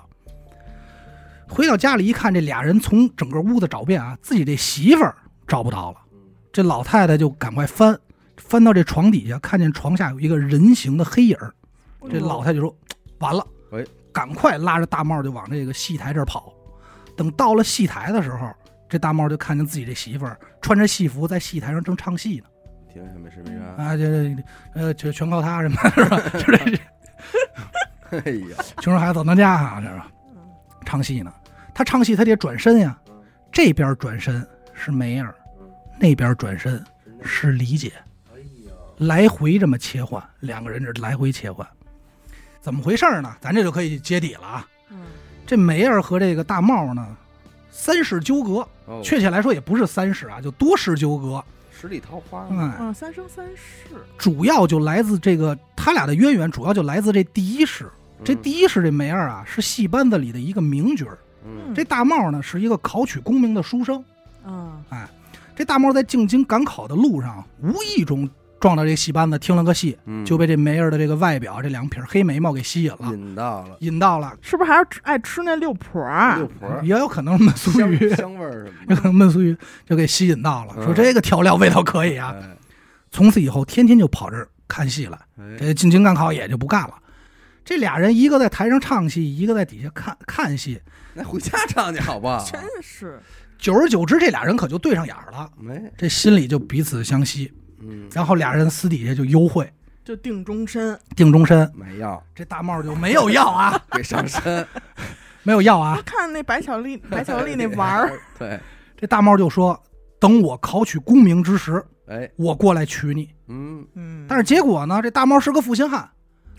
回到家里一看，这俩人从整个屋子找遍啊，自己这媳妇儿找不到了。这老太太就赶快翻，翻到这床底下，看见床下有一个人形的黑影儿。这老太太就说：“完了，哎，赶快拉着大帽就往这个戏台这儿跑。”等到了戏台的时候，这大帽就看见自己这媳妇儿穿着戏服在戏台上正唱戏呢。听着没事没啥，啊，这呃，就全靠他什么 是吧？就这 哎呀，穷人孩子早当家啊，这是唱戏呢。他唱戏，他得转身呀。这边转身是梅儿，那边转身是李姐，来回这么切换，两个人这来回切换，怎么回事呢？咱这就可以揭底了啊。嗯，这梅儿和这个大帽呢，三世纠葛，哦，确切来说也不是三世啊，就多世纠葛。十里桃花，哎，嗯，三生三世，主要就来自这个他俩的渊源，主要就来自这第一世。这第一世这梅儿啊，是戏班子里的一个名角儿。嗯，这大帽呢是一个考取功名的书生，嗯，这大帽在进京赶考的路上，无意中撞到这戏班子，听了个戏，嗯。就被这梅儿的这个外表，这两撇黑眉毛给吸引了，引到了。引到了，是不是还是吃爱吃那六婆儿六？婆。儿也有可能焖酥香鱼，香味儿什有么可能焖酥鱼就给吸引到了，嗯。说这个调料味道可以，啊。哎。从此以后，天天就跑这儿看戏了，哎，这进京赶考也就不干了。这俩人一个在台上唱戏，一个在底下看看戏，那回家唱去好不好？真是，久而久之，这俩人可就对上眼儿了，没，这心里就彼此相吸，嗯，然后俩人私底下就幽会。就定终身，定终身，没药，这大帽就没有药啊，给上身，没有药啊。他。看那白巧丽，白巧丽那玩儿，对，这大帽就说：“等我考取功名之时，哎，我过来娶你。嗯，嗯，”但是结果呢，这大帽是个负心汉，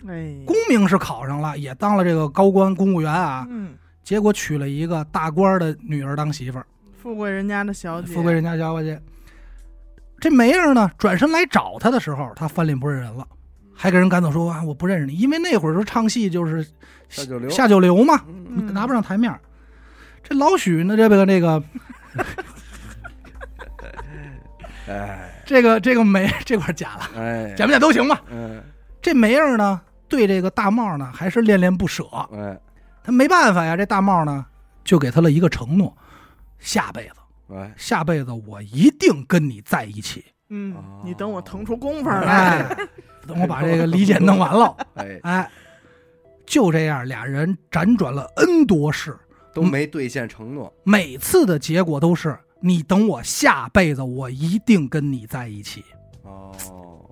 哎，功名是考上了，也当了这个高官公务员啊，嗯，结果娶了一个大官的女儿当媳妇儿，富贵人家的小姐，富贵人家小姐。这梅儿呢，转身来找他的时候，他翻脸不认人了，还给人赶走说啊，我不认识你，因为那会儿说唱戏就是下九流，下九流嘛，拿不上台面儿。这老许呢，这个这个 哎这个这个梅这块儿假了，哎，假不假都行吧。嗯这梅儿呢，对这个大帽呢还是恋恋不舍。哎他没办法呀，这大帽呢就给他了一个承诺，下辈子哎，下辈子我一定跟你在一起。嗯哦，你等我腾出功夫来，哎，等我把这个理解弄完了，哎，哎，就这样，俩人辗转了 N 多世，都没兑现承诺，每次的结果都是你等我下辈子，我一定跟你在一起，哦，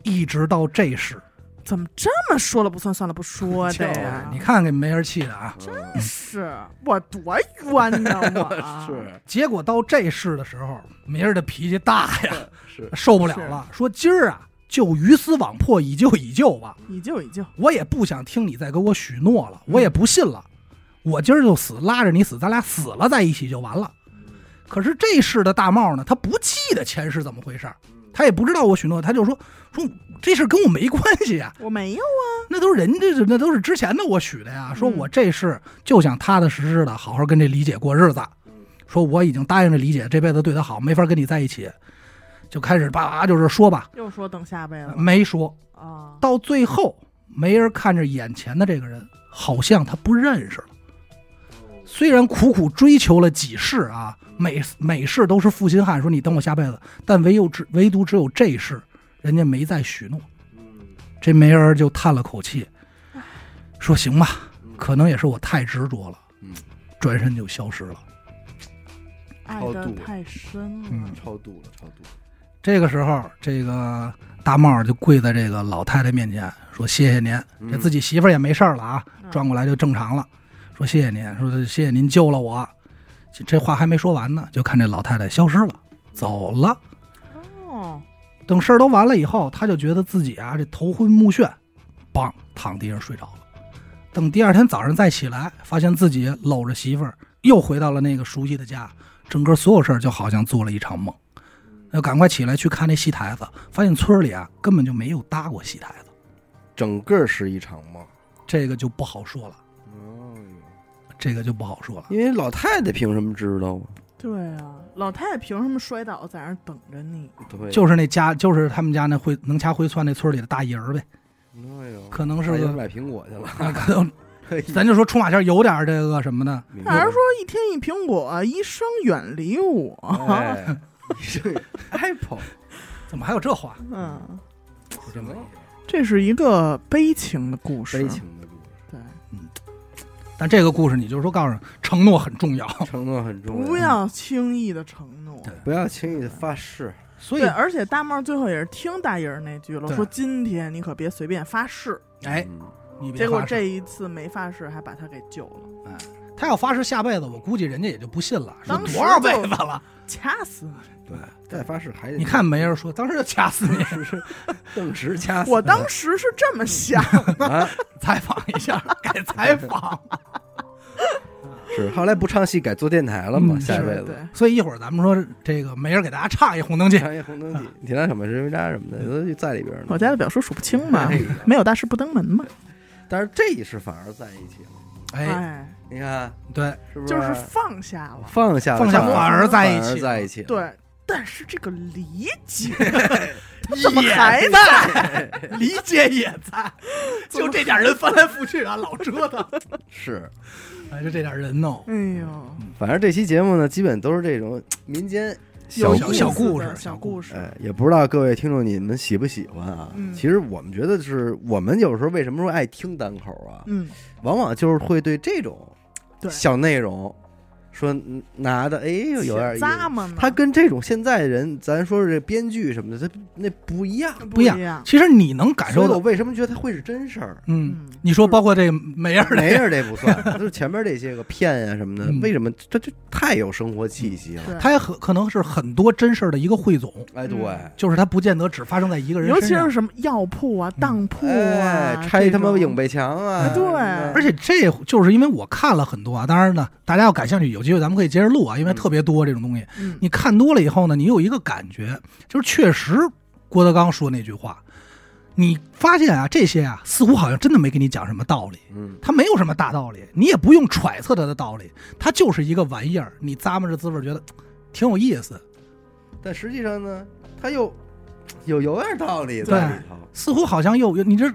一直到这世。怎么这么说了不算，算了不说的？你看给没人气的啊！真是我多冤呐，我。啊 是。结果到这事的时候，没人的脾气大呀，是，受不了了，说今儿啊就鱼死网破，以旧以旧吧。以旧以旧，我也不想听你再给我许诺了，我也不信了，我今儿就死，拉着你死，咱俩死了在一起就完了。可是这世的大帽呢，他不记得前世怎么回事儿他也不知道我许诺，他就说说这事跟我没关系啊，我没有啊，那都是人家那都是之前的我许的呀。说嗯我这事就想踏踏实实的好好跟这李姐过日子，说我已经答应这李姐这辈子对她好，没法跟你在一起，就开始叭叭就是说吧，又说等下辈子没说，啊，到最后，没人看着眼前的这个人，好像他不认识了。虽然苦苦追求了几世啊，每每世都是负心汉，说你等我下辈子，但唯有只唯独只有这世，人家没再许诺。嗯这梅儿就叹了口气，说：“行吧，可能也是我太执着了。嗯”转身就消失了。爱的超度太深了，嗯超度了，超度了，这个时候，这个大帽就跪在这个老太太面前，说：“谢谢您。”这嗯自己媳妇儿也没事儿了啊，嗯转过来就正常了，说谢谢您，说谢谢您救了我。这这话还没说完呢，就看这老太太消失了，走了。哦，等事儿都完了以后，他就觉得自己啊这头昏目眩，梆躺地上睡着了。等第二天早上再起来，发现自己搂着媳妇儿又回到了那个熟悉的家，整个所有事儿就好像做了一场梦。要赶快起来去看那戏台子，发现村里啊根本就没有搭过戏台子，整个是一场梦。这个就不好说了，哦，这个就不好说了。因为老太太凭什么知道啊？对啊，老太太凭什么摔倒在那儿等着你？对，就是那家，就是他们家那会能掐会算那村里的大爷儿呗，哎呦，可能是个，买苹果去了。啊可能咱就说出马仙有点这个什么的，明白反正说一天一苹果，一生远离我。Apple 怎么还有这话？嗯，这么这是一个悲情的故事。悲情的故事，对，但这个故事你就是说告诉承诺很重要，承诺很重要，不要轻易的承诺。对不要轻易的发誓。所以，而且大帽最后也是听大爷儿那句了，说今天你可别随便发誓。哎，嗯，你别结果这一次没发誓，还把他给救了，哎他要发誓下辈子，我估计人家也就不信了，说当多少辈子了？掐死你！对，再发誓还得你看没人说，当时就掐死你，是是 顿时掐死我当时是这么想，的，采访一下，改采访。是后来不唱戏改做电台了嘛？下辈子，所以一会儿咱们说这个没人给大家唱一《红灯记》，唱一红灯记，你那什么人为渣什么的都在里边呢。我家的表叔数不清嘛没有大事不登门嘛。但是这一世反而在一起了，哎，哎，你看对，是不是？就是放下了。放下了放下反反而在一起在一起，对，但是这个理解 怎么还在？理解也在，就这点人翻来覆去啊，老折腾。是。哎，就这点人哦，哎呦，反正这期节目呢，基本都是这种 民间小小故事小故事。哎，也不知道各位听众你们喜不喜欢啊？嗯其实我们觉得是我们有时候为什么说爱听单口啊？嗯，往往就是会对这种小内容说嗯拿的，哎呦有点意思他跟这种现在人，咱说是这编剧什么的，他那不一样。不一样其实你能感受到，我为什么觉得他会是真事儿？嗯，嗯，你说包括这梅尔没人这不算，就是前面这些个骗呀什么的嗯，为什么这就太有生活气息了？对它也很可能是很多真事儿的一个汇总，哎，对，嗯就是他不见得只发生在一个人尤身上。尤其是什么药铺啊、当铺哎啊，，拆他妈这种影背墙啊哎！对而且这就是因为我看了很多啊，当然呢，大家要感兴趣，有机会咱们可以接着录啊，因为嗯特别多这种东西。嗯，你看多了以后呢，你有一个感觉，就是确实郭德纲说那句话，你发现啊，这些啊，似乎好像真的没给你讲什么道理，嗯，他没有什么大道理，你也不用揣测他的道理，他就是一个玩意儿，你咂摸着滋味儿觉得挺有意思，但实际上呢，他又有有点道理在里头。似乎好像又有你这，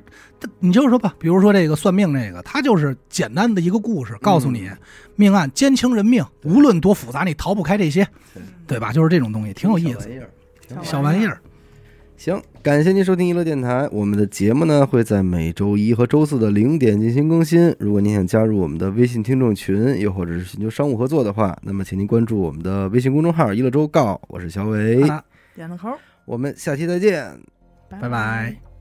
你就是说吧，比如说这个算命这个，它就是简单的一个故事，告诉你嗯命案兼情人命，无论多复杂，你逃不开这些对，对吧？就是这种东西，挺有意思，小玩意儿。挺好小玩意儿。行，感谢您收听娱乐电台。我们的节目呢会在每周一和周四的零点进行更新。如果您想加入我们的微信听众群，又或者是寻求商务合作的话，那么请您关注我们的微信公众号“娱乐周告”，我是小伟。点个头，我们下期再见。拜拜。